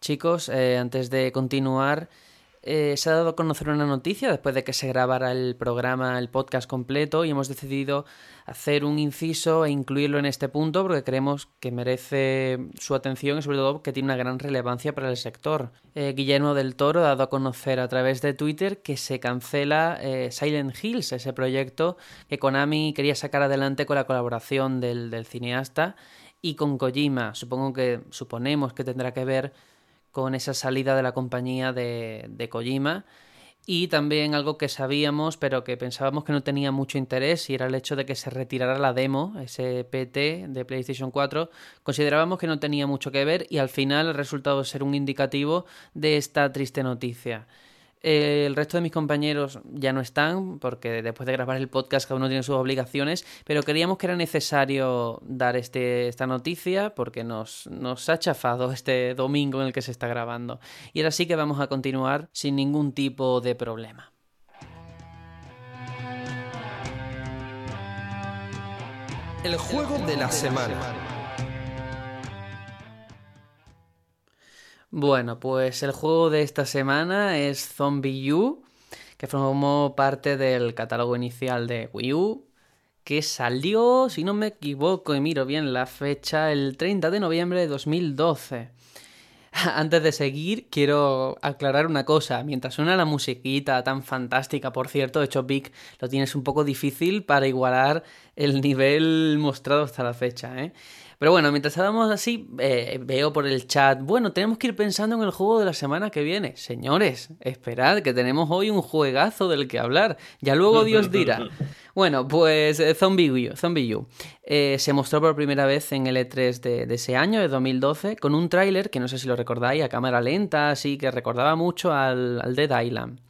Chicos, eh, antes de continuar, eh, se ha dado a conocer una noticia después de que se grabara el programa, el podcast completo, y hemos decidido hacer un inciso e incluirlo en este punto porque creemos que merece su atención y sobre todo que tiene una gran relevancia para el sector. Eh, Guillermo del Toro ha dado a conocer a través de Twitter que se cancela Silent Hills, ese proyecto que Konami quería sacar adelante con la colaboración del, del cineasta y con Kojima. Supongo que suponemos que tendrá que ver con esa salida de la compañía de, de, Kojima. Y también algo que sabíamos, pero que pensábamos que no tenía mucho interés, y era el hecho de que se retirara la demo, ese PT de PlayStation 4. Considerábamos que no tenía mucho que ver, y al final el resultado ser un indicativo de esta triste noticia. Eh, el resto de mis compañeros ya no están, porque después de grabar el podcast cada uno tiene sus obligaciones, pero queríamos que era necesario dar este, esta noticia porque nos, nos ha chafado este domingo en el que se está grabando. Y ahora sí que vamos a continuar sin ningún tipo de problema. El juego de la semana. Bueno, pues el juego de esta semana es Zombie U, que formó parte del catálogo inicial de Wii U, que salió, si no me equivoco y miro bien la fecha, el 30 de noviembre de 2012. <laughs> Antes de seguir, quiero aclarar una cosa. Mientras suena la musiquita tan fantástica, por cierto, de hecho, Vic, lo tienes un poco difícil para igualar el nivel mostrado hasta la fecha, ¿eh? Pero bueno, mientras estábamos así, eh, veo por el chat, bueno, tenemos que ir pensando en el juego de la semana que viene. Señores, esperad, que tenemos hoy un juegazo del que hablar. Ya luego Dios dirá. <laughs> Bueno, pues eh, Zombie U, Zombie U. Eh, se mostró por primera vez en el E3 de, de ese año, de 2012, con un tráiler que no sé si lo recordáis, a cámara lenta, así que recordaba mucho al, al Dead Island.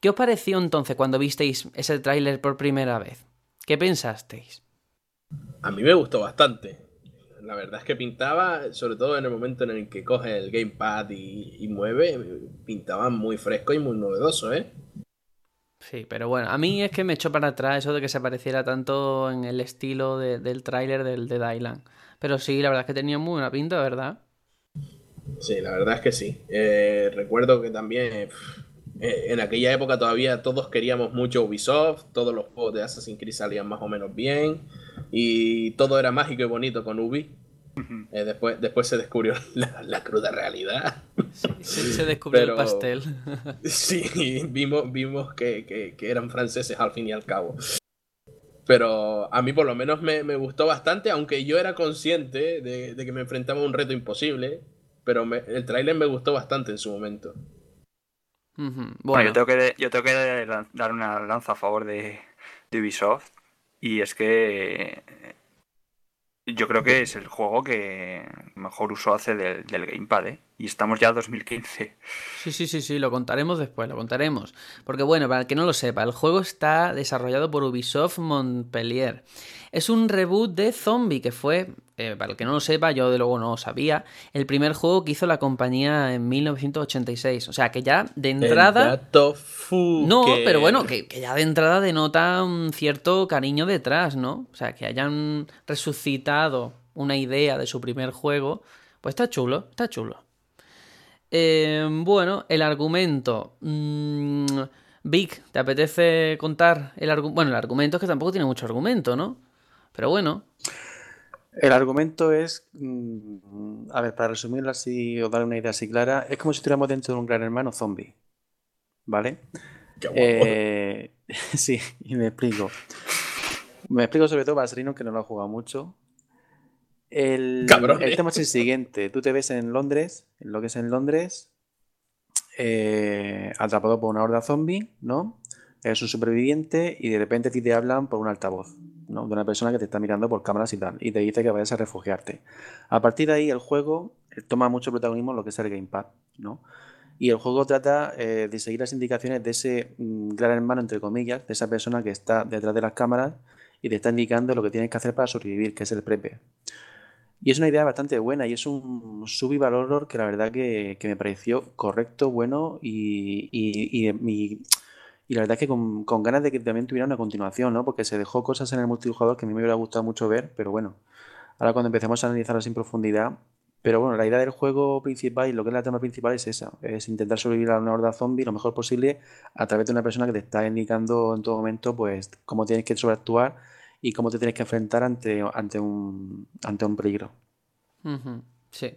¿Qué os pareció entonces cuando visteis ese tráiler por primera vez? ¿Qué pensasteis? A mí me gustó bastante la verdad es que pintaba, sobre todo en el momento en el que coge el gamepad y, y mueve, pintaba muy fresco y muy novedoso, ¿eh? Sí, pero bueno, a mí es que me echó para atrás eso de que se pareciera tanto en el estilo de, del tráiler del de Dylan. Pero sí, la verdad es que tenía muy buena pinta, ¿verdad? Sí, la verdad es que sí. Eh, recuerdo que también eh, en aquella época todavía todos queríamos mucho Ubisoft, todos los juegos de Assassin's Creed salían más o menos bien y todo era mágico y bonito con Ubi. Eh, después, después se descubrió <laughs> la, la cruda realidad. Sí, sí, se <laughs> descubrió Pero- el pastel. <laughs> Sí, vimos, vimos que, que- que eran franceses al fin y al cabo. Pero a mí por lo menos me, me gustó bastante, aunque yo era consciente de, de que me enfrentaba a un reto imposible. Pero me- el tráiler me gustó bastante en su momento. Ujú. Bueno, Bueno, yo tengo que, yo tengo que dar una lanza a favor de, de Ubisoft. Y es que eh, yo creo que es el juego que mejor uso hace del, del Gamepad, ¿eh? Y estamos ya en 2015. Sí, sí, sí, sí, lo contaremos después, lo contaremos. Porque bueno, para el que no lo sepa, el juego está desarrollado por Ubisoft Montpellier. Es un reboot de Zombie, que fue, eh, para el que no lo sepa, yo de luego no lo sabía, el primer juego que hizo la compañía en 1986. O sea, que ya de entrada... El No, pero bueno, que, que ya de entrada denota un cierto cariño detrás, ¿no? O sea, que hayan resucitado una idea de su primer juego, pues está chulo, está chulo. Eh, bueno, el argumento. Mm, Vic, ¿te apetece contar el argumento? Bueno, el argumento es que tampoco tiene mucho argumento, ¿no? Pero bueno, El argumento es, mm, a ver, para resumirlo así o dar una idea así clara, es como si estuviéramos dentro de un gran hermano zombie, ¿vale? Qué guapo. Eh, <laughs> sí, y me explico. Me explico sobre todo para Serino que no lo ha jugado mucho. El, Cabrón, el ¿eh? tema es el siguiente. Tú te ves en Londres, en lo que es en Londres, eh, atrapado por una horda zombie, ¿no? Eres un superviviente y de repente a ti te hablan por un altavoz, De una persona que te está mirando por cámaras y tal, y te dice que vayas a refugiarte. A partir de ahí el juego eh, toma mucho protagonismo lo que es el gamepad, ¿no? Y el juego trata eh, de seguir las indicaciones de ese mm, gran hermano, entre comillas, de esa persona que está detrás de las cámaras y te está indicando lo que tienes que hacer para sobrevivir, que es el prepe. Y es una idea bastante buena y es un survival horror que la verdad que, que me pareció correcto, bueno y, y, y- y- y la verdad que con, ganas de que también tuviera una continuación, ¿no? Porque se dejó cosas en el multijugador que a mí me hubiera gustado mucho ver, pero bueno, ahora cuando empecemos a analizarlas en profundidad, Pero bueno, la idea del juego principal y lo que es la tema principal es esa, es intentar sobrevivir a una horda zombie lo mejor posible a través de una persona que te está indicando en todo momento pues cómo tienes que sobreactuar y cómo te tienes que enfrentar ante, ante, un, ante un peligro. Sí.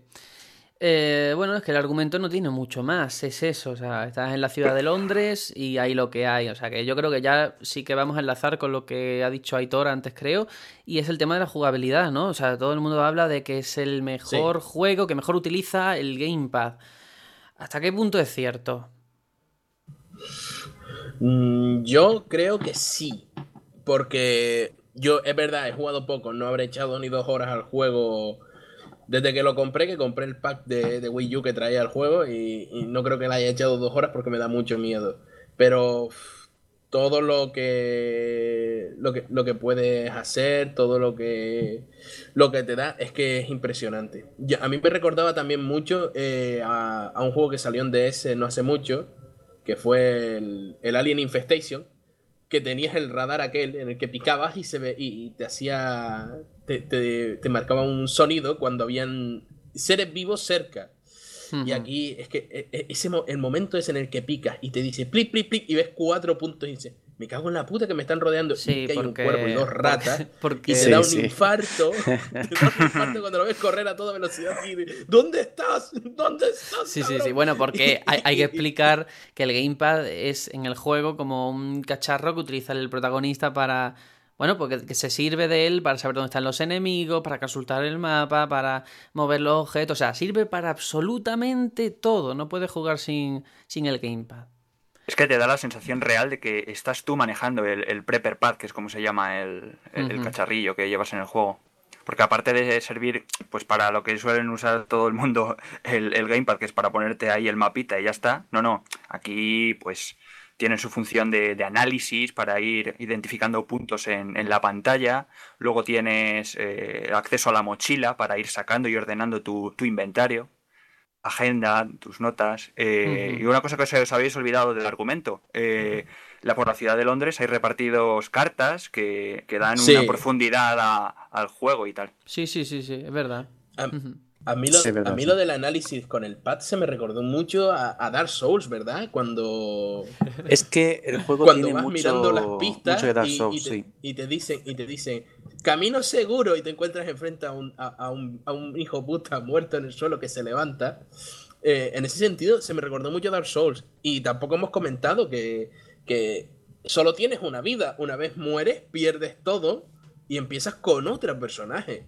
Eh, bueno, es que el argumento no tiene mucho más, es eso, o sea, estás en la ciudad de Londres y hay lo que hay, o sea, que yo creo que ya sí que vamos a enlazar con lo que ha dicho Aitor antes, creo, y es el tema de la jugabilidad, ¿no? O sea, todo el mundo habla de que es el mejor juego, que mejor utiliza el gamepad. ¿Hasta qué punto es cierto? Mm, yo creo que sí, porque yo, es verdad, he jugado poco, no habré echado ni dos horas al juego desde que lo compré, que compré el pack de, Wii U que traía el juego y, no creo que le haya echado dos horas porque me da mucho miedo. Pero todo lo que, lo que lo que puedes hacer, todo lo que lo que te da es que es impresionante. a mí me recordaba también mucho eh, a, un juego que salió en DS no hace mucho, que fue el Alien Infestation que tenías el radar aquel en el que picabas y se ve y te hacía te, te, marcaba un sonido cuando habían seres vivos cerca. Y aquí es que e, e, ese el momento es en el que picas y te dice plic, plic, plic, y ves cuatro puntos y dices, me cago en la puta que me están rodeando. Sí, y que hay un cuerpo y dos ratas. <laughs> Porque, y te da un infarto. <laughs> <laughs> te da un infarto cuando lo ves correr a toda velocidad. Y ¿Dónde estás? ¿Dónde estás? Sí, sí, sí. Bueno, porque hay, hay, que explicar que el gamepad es en el juego como un cacharro que utiliza el protagonista para bueno, porque que se sirve de él para saber dónde están los enemigos, para consultar el mapa, para mover los objetos. O sea, sirve para absolutamente todo. No puedes jugar sin, sin el gamepad. Es que te da la sensación real de que estás tú manejando el, el prepper pad, que es como se llama el, el, cacharrillo que llevas en el juego. Porque aparte de servir pues para lo que suelen usar todo el mundo <laughs> el, el gamepad, que es para ponerte ahí el mapita y ya está. No, no. Aquí pues tienen su función de, análisis para ir identificando puntos en, la pantalla. Luego tienes eh, acceso a la mochila para ir sacando y ordenando tu, inventario, agenda, tus notas. Eh, y una cosa que os, habéis olvidado del argumento. Eh, la, por la ciudad de Londres hay repartidos cartas que, dan una profundidad al juego y tal. Sí, sí, sí, sí, es verdad. A mí, lo, a mí lo del análisis con el pad se me recordó mucho a, Dark Souls, ¿verdad? Cuando. Es que el juego cuando tiene vas mucho, mirando las pistas y, te, dicen, y te dicen, camino seguro, y te encuentras enfrente a un, a, un, a un hijo puta muerto en el suelo que se levanta. Eh, en ese sentido, se me recordó mucho a Dark Souls. Y tampoco hemos comentado que, que solo tienes una vida. Una vez mueres, pierdes todo y empiezas con otro personaje.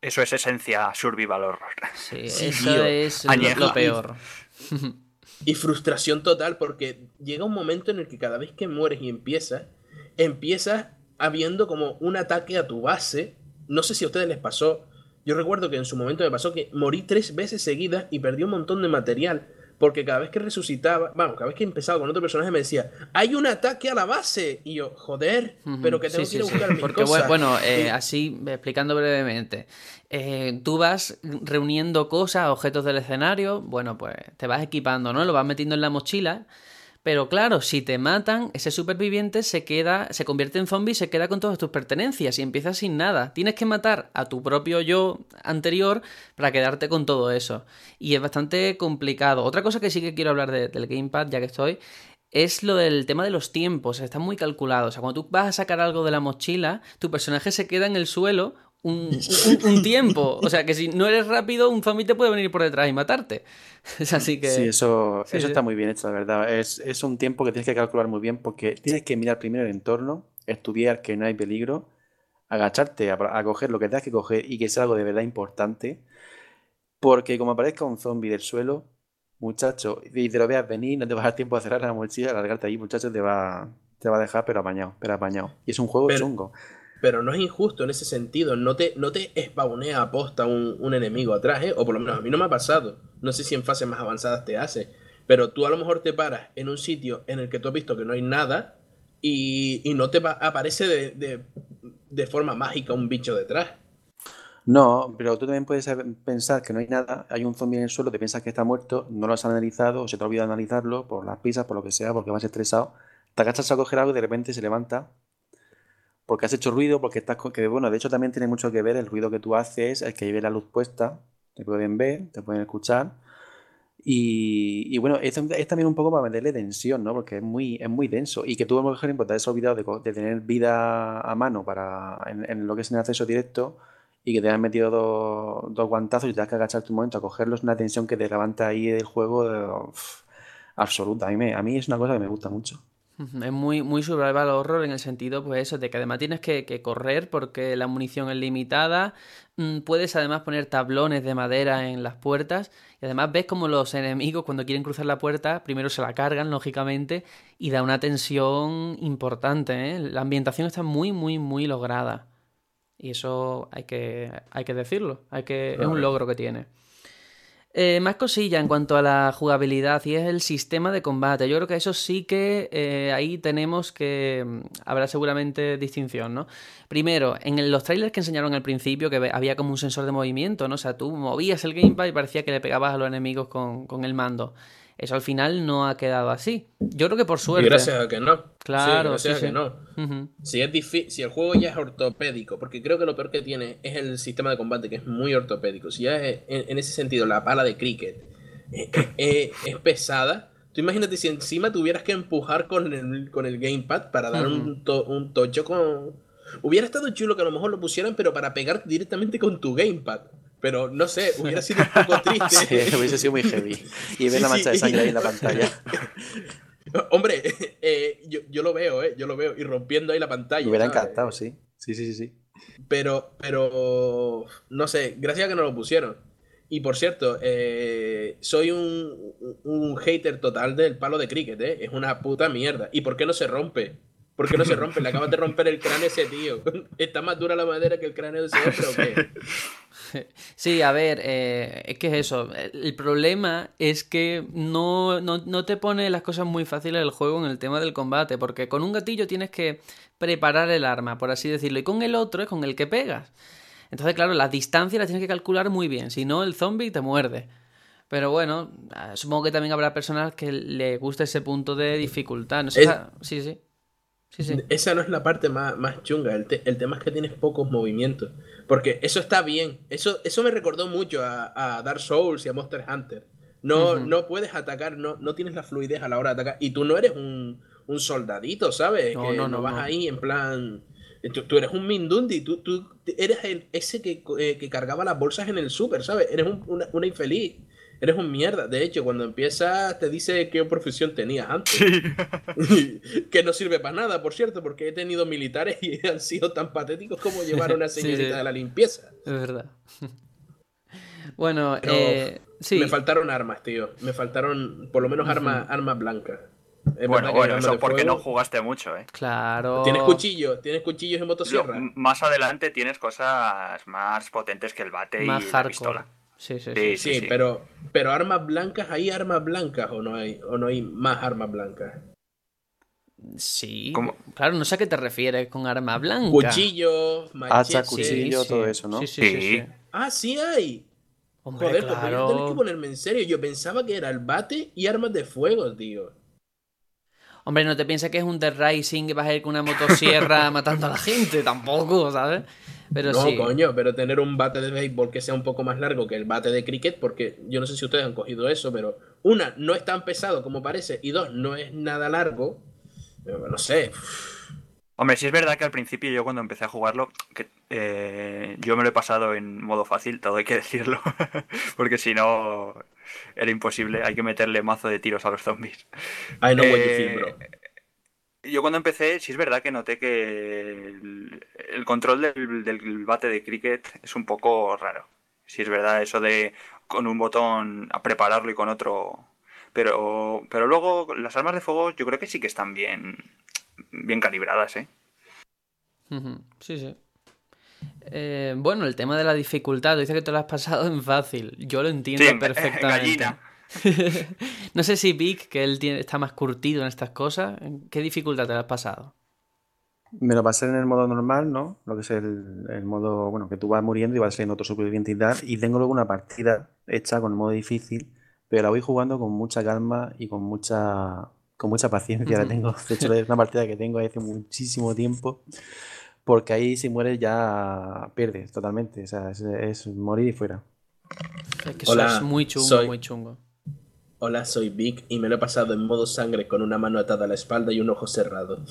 Eso es esencia survival horror. Sí, eso es lo peor. Y, frustración total porque llega un momento en el que cada vez que mueres y empiezas, empiezas habiendo como un ataque a tu base. No sé si a ustedes les pasó. Yo recuerdo que en su momento me pasó que morí tres veces seguidas y perdí un montón de material porque cada vez que resucitaba, vamos, cada vez que empezaba con otro personaje me decía, hay un ataque a la base. Y yo, joder, pero que tengo que ir a buscar Porque bueno, eh, así, explicando brevemente, eh, tú vas reuniendo cosas, objetos del escenario, bueno, pues te vas equipando, ¿no? Lo vas metiendo en la mochila pero claro, si te matan, ese superviviente se queda, se convierte en zombie y se queda con todas tus pertenencias y empiezas sin nada. Tienes que matar a tu propio yo anterior para quedarte con todo eso. Y es bastante complicado. Otra cosa que sí que quiero hablar del gamepad, ya que estoy, es lo del tema de los tiempos. Está muy calculado. O sea, cuando tú vas a sacar algo de la mochila, tu personaje se queda en el suelo <laughs> un, tiempo. O sea, que si no eres rápido, un zombie te puede venir por detrás y matarte. <laughs> Es así que... Sí, eso, eso está muy bien hecho, la verdad. Es, es, un tiempo que tienes que calcular muy bien porque tienes que mirar primero el entorno, estudiar que no hay peligro, agacharte a, coger lo que tengas que coger y que sea algo de verdad importante. Porque como aparezca un zombie del suelo, muchacho, y te lo veas venir, no te vas a dar tiempo a cerrar la mochila, a largarte ahí, muchacho, te va, te va a dejar pero apañado, pero apañado. Y es un juego chungo pero no es injusto en ese sentido. No te, no te spawnea aposta un, un enemigo atrás, ¿eh? O por lo menos a mí no me ha pasado. No sé si en fases más avanzadas te hace. Pero tú a lo mejor te paras en un sitio en el que tú has visto que no hay nada y, no te aparece de, de, forma mágica un bicho detrás. No, pero tú también puedes pensar que no hay nada, hay un zombie en el suelo, te piensas que está muerto, no lo has analizado o se te ha olvidado analizarlo por las pisas, por lo que sea, porque vas estresado, te agachas a coger algo y de repente se levanta porque has hecho ruido, porque estás que bueno, de hecho también tiene mucho que ver el ruido que tú haces, el que lleve la luz puesta, te pueden ver, te pueden escuchar. Y, bueno, es, también un poco para meterle tensión, ¿no? Porque es muy, es muy denso. Y que tú, por ejemplo, te has olvidado de, tener vida a mano para en, lo que es en el acceso directo y que te han metido dos, guantazos y te has que agachar tu momento a cogerlos, una tensión que te levanta ahí del juego absoluta. A mí, a mí es una cosa que me gusta mucho. Es muy, muy survival horror en el sentido, pues eso, de que además tienes que, correr porque la munición es limitada. Mm, puedes además poner tablones de madera en las puertas. Y además ves como los enemigos cuando quieren cruzar la puerta, primero se la cargan, lógicamente, y da una tensión importante. ¿eh? La ambientación está muy, muy, muy lograda. Y eso hay que, hay que decirlo. Hay que, es un logro que tiene. Eh, más cosilla en cuanto a la jugabilidad y es el sistema de combate. Yo creo que eso sí que eh, ahí tenemos que... Mm, habrá seguramente distinción, ¿no? Primero, en los trailers que enseñaron al principio que había como un sensor de movimiento, ¿no? O sea, tú movías el gamepad y parecía que le pegabas a los enemigos con, con el mando. Eso al final no ha quedado así. Yo creo que por suerte. Y gracias a que no. Claro, sí, gracias a que no. si, es si el juego ya es ortopédico, porque creo que lo peor que tiene es el sistema de combate, que es muy ortopédico. Si ya es, en, ese sentido la pala de cricket <laughs> es, pesada, Tú imagínate si encima tuvieras que empujar con el, con el gamepad para dar un, un tocho con... Hubiera estado chulo que a lo mejor lo pusieran, pero para pegar directamente con tu gamepad. Pero no sé, hubiera sido un poco triste. <laughs> sí, hubiese sido muy heavy. Y ver la mancha de sangre ahí en la pantalla. <laughs> Hombre, eh, yo, yo, lo veo, ¿eh? Yo lo veo. Y rompiendo ahí la pantalla. Me hubiera encantado, sí. Sí, sí, sí, sí. Pero, pero, no sé, gracias a que no lo pusieron. Y por cierto, eh, soy un, un, hater total del palo de cricket, ¿eh? Es una puta mierda. ¿Y por qué no se rompe? ¿Por qué no se rompe? Le acabas de romper el cráneo a ese tío. <laughs> ¿Está más dura la madera que el cráneo de ese otro o qué? <laughs> Sí, a ver, eh, es que es eso. El problema es que no, no, te pone las cosas muy fáciles el juego en el tema del combate, porque con un gatillo tienes que preparar el arma, por así decirlo, y con el otro es con el que pegas. Entonces, claro, las distancias las tienes que calcular muy bien, si no, el zombie te muerde. Pero bueno, ah, supongo que también habrá personas que le guste ese punto de dificultad. No sé, sí, sí. Esa no es la parte más, más chunga. El, tema es que tienes pocos movimientos. Porque eso está bien. Eso, eso me recordó mucho a, Dark Souls y a Monster Hunter. No, no puedes atacar, no, no tienes la fluidez a la hora de atacar. Y tú no eres un, soldadito, ¿sabes? No, que no, no, vas ahí en plan. Tú, eres un Mindundi, tú, tú eres el, ese que, eh, que, cargaba las bolsas en el súper, ¿sabes? Eres una, una infeliz eres un mierda. De hecho, cuando empiezas te dice qué profesión tenías antes. <laughs> que no sirve para nada, por cierto, porque he tenido militares y <laughs> han sido tan patéticos como llevar a una <laughs> señorita de la limpieza. Es verdad. bueno, eh, sí. Me faltaron armas, tío. Me faltaron por lo menos armas, armas blancas. bueno, bueno, eso porque no jugaste mucho, ¿eh? Claro. ¿Tienes cuchillos? ¿Tienes cuchillos en motosierra? más adelante tienes cosas más potentes que el bate y la pistola. Sí, sí, sí. pero, pero armas blancas, ¿hay armas blancas o no hay, o no hay más armas blancas? Sí. Claro, no sé a qué te refieres con armas blancas. Cuchillo, hacha, cuchillo, todo eso, ¿no? Sí, sí, sí. Ah, sí hay. Hombre, Joder, pues claro. pues que ponerme en serio. Yo pensaba que era el bate y armas de fuego, tío. Hombre, no te piensas que es un Dead Rising que vas a ir con una motosierra <laughs> matando a la gente, tampoco, ¿sabes? Pero no, coño, pero tener un bate de béisbol que sea un poco más largo que el bate de cricket, porque yo no sé si ustedes han cogido eso, pero una, no es tan pesado como parece, y dos, no es nada largo. no sé. Hombre, sí es verdad que al principio yo cuando empecé a jugarlo, que, eh, yo me lo he pasado en modo fácil, todo hay que <laughs> decirlo, porque si no era imposible, hay que meterle mazo de tiros a los zombies. I know what you feel, bro. Yo cuando empecé, sí es verdad que noté que el, control del, bate de cricket es un poco raro. Sí es verdad eso de con un botón a prepararlo y con otro... Pero, pero luego las armas de fuego yo creo que sí que están bien, bien calibradas, ¿eh? Sí, sí. Eh, bueno, el tema de la dificultad, dice que te lo has pasado en fácil. Yo lo entiendo perfectamente. <laughs> no sé si Vic, que él tiene, está más curtido en estas cosas, ¿qué dificultad te has pasado? Me lo pasé en el modo normal, ¿no? Lo que es el, modo, bueno, que tú vas muriendo y vas en otro superviviente y tal. Y tengo luego una partida hecha con el modo difícil, pero la voy jugando con mucha calma y con mucha, con mucha paciencia. La tengo, de hecho, es una partida que tengo hace muchísimo tiempo, porque ahí si mueres ya pierdes totalmente. O sea, es morir y fuera. Es que eso Hola, es muy chungo, soy- muy chungo. Hola, soy Vic y me lo he pasado en modo sangre con una mano atada a la espalda y un ojo cerrado.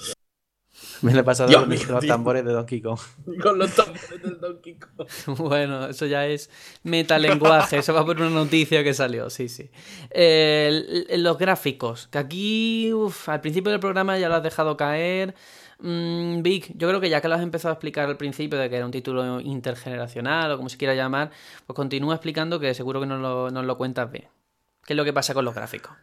Me lo he pasado Dios con mío, los tío. tambores de Donkey Kong. <laughs> Con los tambores del Donkey Kong. <laughs> Bueno, eso ya es metalenguaje, eso va por una noticia que salió, sí, sí. Eh, los gráficos, que aquí uf, al principio del programa ya lo has dejado caer. Mm, Vic, yo creo que ya que lo has empezado a explicar al principio de que era un título intergeneracional o como se quiera llamar, pues continúa explicando que seguro que nos lo, nos lo cuentas bien. ¿Qué es lo que pasa con los gráficos?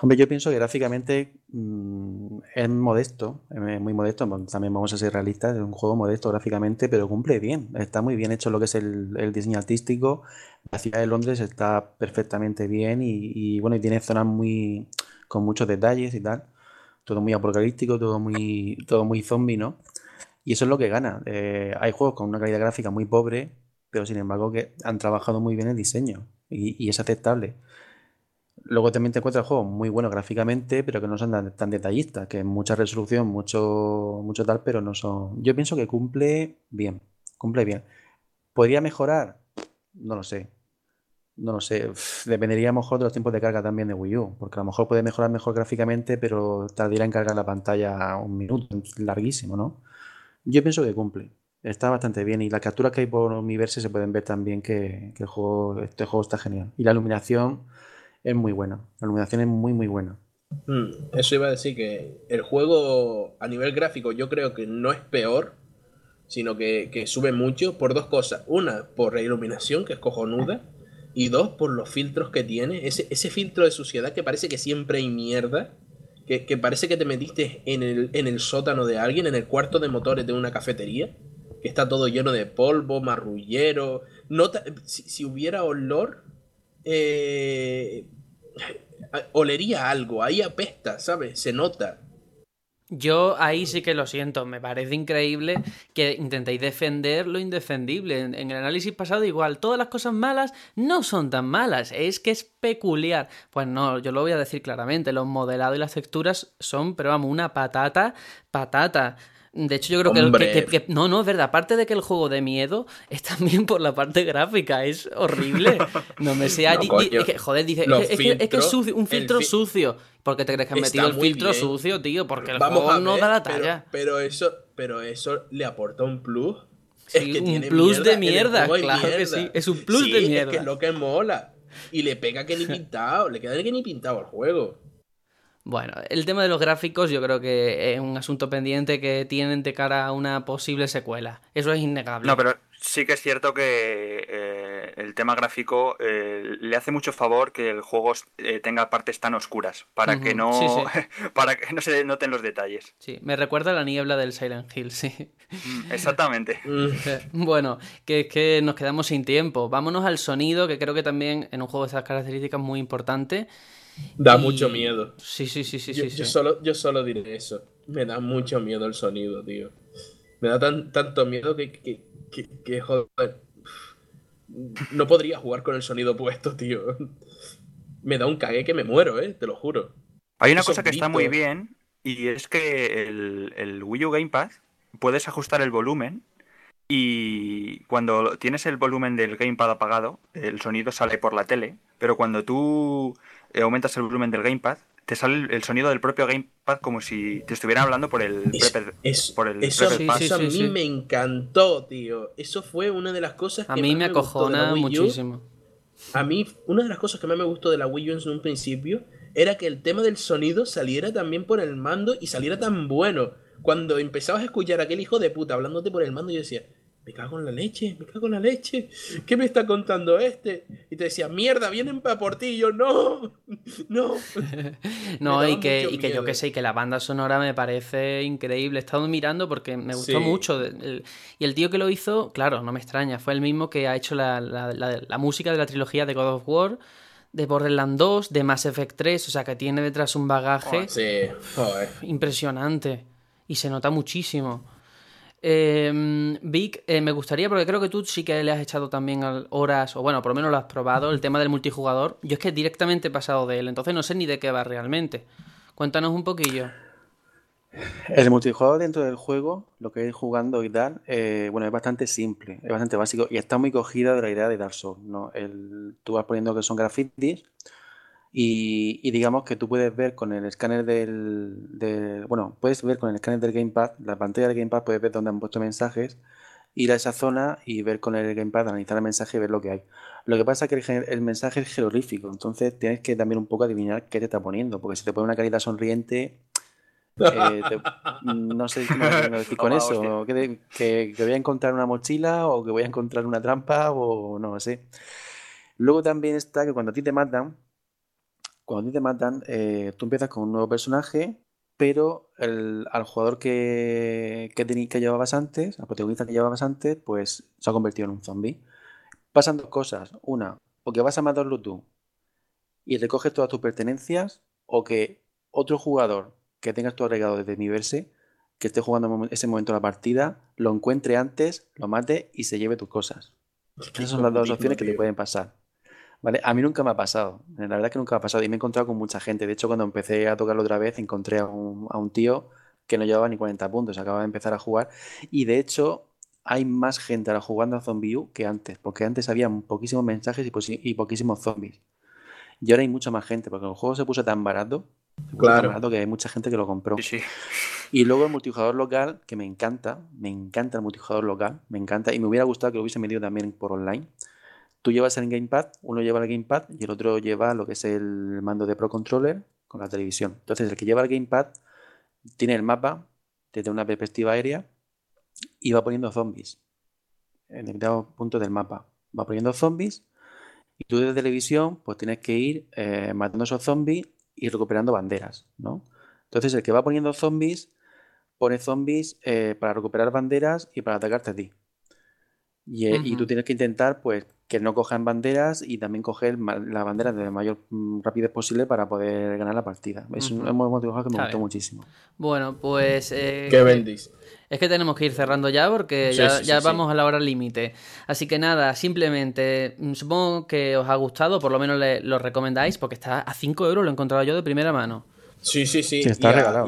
Hombre, yo pienso que gráficamente mm, es modesto, es muy modesto, también vamos a ser realistas, es un juego modesto gráficamente, pero cumple bien, está muy bien hecho lo que es el, diseño artístico, la ciudad de Londres está perfectamente bien y, y, bueno, y tiene zonas muy con muchos detalles y tal, todo muy apocalíptico, todo muy, todo muy zombie, ¿no? Y eso es lo que gana. Eh, hay juegos con una calidad gráfica muy pobre, pero sin embargo que han trabajado muy bien el diseño y, es aceptable. Luego también te encuentras juegos muy buenos gráficamente, pero que no son tan, detallistas, que mucha resolución, mucho, mucho tal, pero no son. Yo pienso que cumple bien, cumple bien. ¿Podría mejorar? No lo sé. No lo sé. Dependería a lo mejor de los tiempos de carga también de Wii U, porque a lo mejor puede mejorar mejor gráficamente, pero tardaría en cargar la pantalla un minuto, larguísimo, ¿no? Yo pienso que cumple. Está bastante bien y las capturas que hay por Universe se pueden ver también que, que el juego, este juego está genial. Y la iluminación es muy buena. La iluminación es muy, muy buena. Mm, Eso iba a decir que el juego a nivel gráfico yo creo que no es peor, sino que, que sube mucho por dos cosas. Una, por la iluminación, que es cojonuda. Y dos, por los filtros que tiene. Ese, ese filtro de suciedad que parece que siempre hay mierda. Que, que parece que te metiste en el, en el sótano de alguien, en el cuarto de motores de una cafetería. Que está todo lleno de polvo, marrullero. Nota, si, si hubiera olor, eh, olería algo. Ahí apesta, ¿sabes? Se nota. Yo ahí sí que lo siento, me parece increíble que intentéis defender lo indefendible. En, en el análisis pasado igual, todas las cosas malas no son tan malas, es que es peculiar. Pues no, yo lo voy a decir claramente, los modelados y las texturas son, pero vamos, una patata, patata. De hecho, yo creo que, que- que- que- No, no, es verdad. Aparte de que el juego de miedo es también por la parte gráfica. Es horrible. No me sea... <laughs> No, es que, joder, dice... Es que, es que- es que es sucio, un filtro fi- sucio. ¿Por qué te crees que han metido el filtro bien. sucio, tío? Porque el Vamos juego no ver, da la talla. Pero, eso, pero eso le aporta un plus. Sí, un tiene plus de mierda, claro que sí, es un plus Sí, de Es mierda. que es lo que mola. Y le pega que ni <laughs> pintado, le queda que ni pintado al juego. Bueno, el tema de los gráficos yo creo que es un asunto pendiente que tienen de cara a una posible secuela. Eso es innegable. No, pero sí que es cierto que eh, el tema gráfico eh, le hace mucho favor que el juego eh, tenga partes tan oscuras para que no sí, <laughs> para que no se noten los detalles. Sí, me recuerda a la niebla del Silent Hill, sí. Mm, Exactamente. <laughs> Bueno, que es que nos quedamos sin tiempo. Vámonos al sonido, que creo que también en un juego de estas características es muy importante. Da Y- mucho miedo. Sí, sí, sí, sí, yo, sí. yo sí. solo, yo solo diré eso. Me da mucho miedo el sonido, tío. Me da tan, tanto miedo que, que, que, que, joder. No podría jugar con el sonido puesto, tío. Me da un cague que me muero, eh, te lo juro. Hay una Esos cosa que está muy bien y es que el, el Wii U Gamepad puedes ajustar el volumen y cuando tienes el volumen del Gamepad apagado, el sonido sale por la tele, pero cuando tú aumentas el volumen del Gamepad, te sale el, sonido del propio Gamepad como si te estuvieran hablando por el Es- Prepper- es- por el eso Sí, eso a sí, mí sí. me encantó, tío. Eso fue una de las cosas que A mí más me gustó de la acojona muchísimo. A mí, una de las cosas que más me gustó de la Wii U en un principio era que el tema del sonido saliera también por el mando y saliera tan bueno. Cuando empezabas a escuchar a aquel hijo de puta hablándote por el mando, yo decía, me cago en la leche, me cago en la leche. ¿Qué me está contando este? Y te decía, mierda, vienen para por ti. Y yo, no, <laughs> no. <laughs> No, y que, y que yo que sé, y que la banda sonora me parece increíble. He estado mirando porque me gustó Sí. mucho. Y el tío que lo hizo, claro, no me extraña, fue el mismo que ha hecho la, la- la- la música de la trilogía de God of War, de Borderlands 2, de Mass Effect 3, o sea que tiene detrás un bagaje Sí, impresionante. Y se nota muchísimo. Eh, Vic, me gustaría, porque creo que tú sí que le has echado también horas, o bueno, por lo menos lo has probado, el tema del multijugador. Yo es que directamente he pasado de él, entonces no sé ni de qué va realmente. Cuéntanos un poquillo. El multijugador dentro del juego, lo que es jugando y tal, eh, bueno, es bastante simple, es bastante básico y está muy cogida de la idea de Dark Souls, ¿no? El, tú vas poniendo que son grafitis y, y digamos que tú puedes ver con el escáner del, del- bueno, puedes ver con el escáner del gamepad, la pantalla del gamepad puedes ver dónde han puesto mensajes, ir a esa zona y ver con el gamepad, analizar el mensaje y ver lo que hay. Lo que pasa es que el, mensaje es jeroglífico, entonces tienes que también un poco adivinar qué te está poniendo, porque si te pone una carita sonriente, eh, te- <laughs> no sé cómo decir con eso, que, de- que- que voy a encontrar una mochila o que voy a encontrar una trampa o no sé. Luego también está que cuando a ti te matan, cuando a ti te matan, eh, tú empiezas con un nuevo personaje, pero el- al jugador que, que, que llevabas antes, al protagonista que llevabas antes, pues se ha convertido en un zombie. Pasan dos cosas. Una, o que vas a matarlo tú y recoges todas tus pertenencias, o que otro jugador que tengas tú agregado desde Miiverse, que esté jugando ese momento la partida, lo encuentre antes, lo mate y se lleve tus cosas. Esas son las dos opciones que te pueden pasar. ¿Vale? A mí nunca me ha pasado. La verdad es que nunca me ha pasado. Y me he encontrado con mucha gente. De hecho, cuando empecé a tocarlo otra vez, encontré a un, a un tío que no llevaba ni 40 puntos. Acaba de empezar a jugar. Y de hecho, hay más gente ahora jugando a Zombie U que antes. Porque antes había poquísimos mensajes y, y poquísimos zombies. Y ahora hay mucha más gente. Porque el juego se puso tan barato. se puso tan Claro. barato que hay mucha gente que lo compró. Sí, sí. Y luego el multijugador local, que me encanta, me encanta el multijugador local, me encanta, y me hubiera gustado que lo hubiese metido también por online. Tú llevas el gamepad, uno lleva el gamepad y el otro lleva lo que es el mando de Pro Controller con la televisión. Entonces el que lleva el gamepad tiene el mapa desde una perspectiva aérea y va poniendo zombies en determinados puntos del mapa. Va poniendo zombies y tú desde televisión pues tienes que ir eh, matando esos zombies y recuperando banderas, ¿no? Entonces el que va poniendo zombies pone zombies eh, para recuperar banderas y para atacarte a ti. Y, eh, y tú tienes que intentar pues que no cojan banderas y también coger las banderas de mayor mm, rapidez posible para poder ganar la partida. Es un motivo que me gustó bien. muchísimo. Bueno, pues... eh, Qué bendis. Es que tenemos que ir cerrando ya porque Sí, ya, sí, sí, ya sí. vamos a la hora límite. Así que nada, simplemente mm, supongo que os ha gustado, por lo menos le- lo recomendáis, porque está a 5 euros, lo he encontrado yo de primera mano. Sí, sí, sí. Está regalado,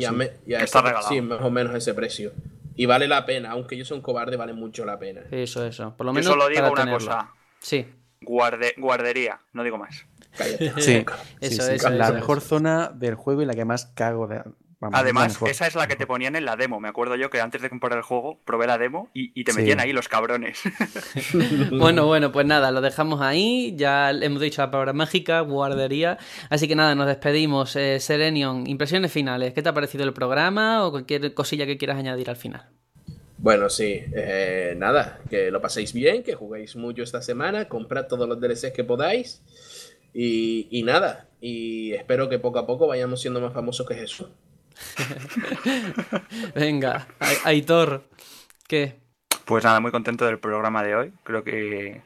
sí. más o menos ese precio. Y vale la pena, aunque yo soy un cobarde, vale mucho la pena. Eso, eso. Por lo Yo menos solo digo para una tenerlo. cosa. Sí, Guarde- guardería, no digo más. Cállate. Sí, Eso, sí, sí. eso, la eso, mejor eso. zona del juego y la que más cago de... vamos, Además, mejor. esa es la que te ponían en la demo. Me acuerdo yo que antes de comprar el juego probé la demo y, y te Sí. metían ahí los cabrones. <laughs> Bueno, bueno, pues nada, lo dejamos ahí. Ya hemos dicho la palabra mágica, guardería. Así que nada, nos despedimos. Eh, Serenion, impresiones finales. ¿Qué te ha parecido el programa o cualquier cosilla que quieras añadir al final? Bueno, sí, eh, nada, que lo paséis bien, que juguéis mucho esta semana, comprad todos los DLCs que podáis y, y nada, y espero que poco a poco vayamos siendo más famosos que Jesús. <laughs> Venga, Aitor, ¿qué? Pues nada, muy contento del programa de hoy. Creo que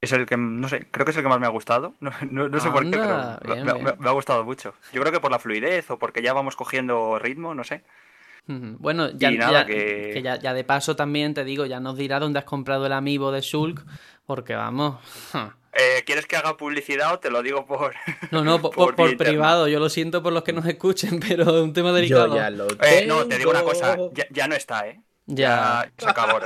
es el que, no sé, creo que es el que más me ha gustado. <laughs> No, no- no sé por qué, pero bien, me, bien. me- me ha gustado mucho. Yo creo que por la fluidez o porque ya vamos cogiendo ritmo, no sé. Bueno, ya, nada, ya- que- que ya, ya de paso también te digo, ya nos dirá dónde has comprado el amiibo de Shulk, porque vamos. Eh, ¿Quieres que haga publicidad o te lo digo por... <laughs> No, no, por, privado, yo lo siento por los que nos escuchen, <laughs> pero es un tema delicado. Yo ya lo Eh, no, te digo una cosa, ya, ya no está, ¿eh? Ya. se acabó.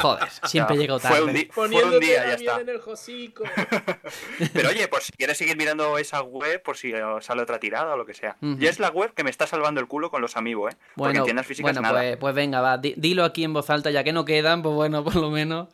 Joder, siempre Ya, llego fue tarde. un di- Fue un día, ya está. en el hocico. <laughs> Pero oye, por si quieres seguir mirando esa web, por si sale otra tirada o lo que sea. Ujú. Y es la web que me está salvando el culo con los amigos, ¿eh? Porque en Bueno, tiendas físicas bueno nada. pues, pues venga, va, di- dilo aquí en voz alta, ya que no quedan, pues bueno, por lo menos.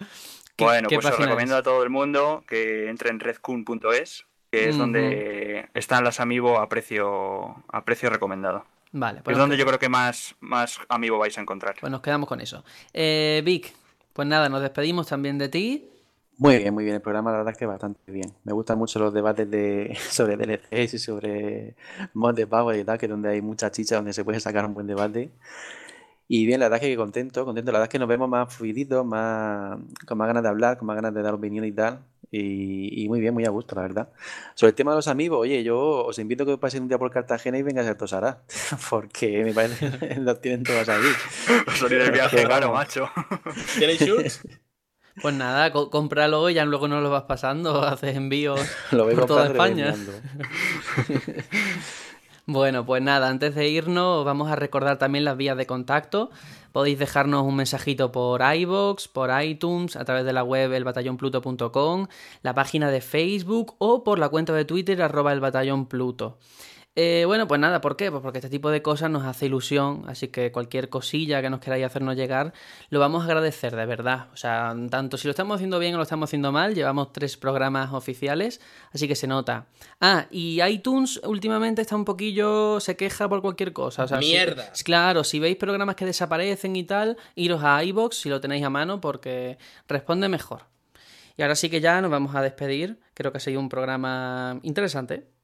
¿Qué- Bueno, qué pues os recomiendo es? a todo el mundo que entre en redcoon.es, que es Ujú. donde están las amiibo a precio a precio recomendado. Vale, pues es donde yo creo que más, más amiibo vais a encontrar. pues nos quedamos con eso. Eh, Vic, pues nada, nos despedimos también de ti. Muy bien, muy bien. El programa, la verdad es que bastante bien. Me gustan mucho los debates de, <laughs> sobre DLCs y sobre mods de Power y tal, que es donde hay mucha chicha, donde se puede sacar un buen debate. Y bien, la verdad es que contento, contento. La verdad es que nos vemos más fluiditos, más, con más ganas de hablar, con más ganas de dar opinión y tal. Y, y muy bien, muy a gusto, la verdad. Sobre el tema de los amigos, oye, yo os invito a que paséis un día por Cartagena y vengáis a Tosará, <laughs> porque me parece que <laughs> los tienen todos allí. Salir del viaje, claro, macho. <laughs> ¿Tienes shoots? Pues nada, co- cómpralo y ya luego nos lo vas pasando, haces envíos Lo voy por toda España. Bueno, pues nada, antes de irnos vamos a recordar también las vías de contacto. Podéis dejarnos un mensajito por iBox, por iTunes, a través de la web elbatallonpluto.com, la página de Facebook o por la cuenta de Twitter arroba el eh, bueno, pues nada, ¿por qué? Pues porque este tipo de cosas nos hace ilusión, así que cualquier cosilla que nos queráis hacernos llegar, lo vamos a agradecer, de verdad. O sea, tanto si lo estamos haciendo bien o lo estamos haciendo mal, llevamos tres programas oficiales, así que se nota. Ah, y iTunes últimamente está un poquillo, se queja por cualquier cosa. O sea, Mierda. claro, si veis programas que desaparecen y tal, iros a iBox si lo tenéis a mano porque responde mejor. Y ahora sí que ya nos vamos a despedir. Creo que ha sido un programa interesante.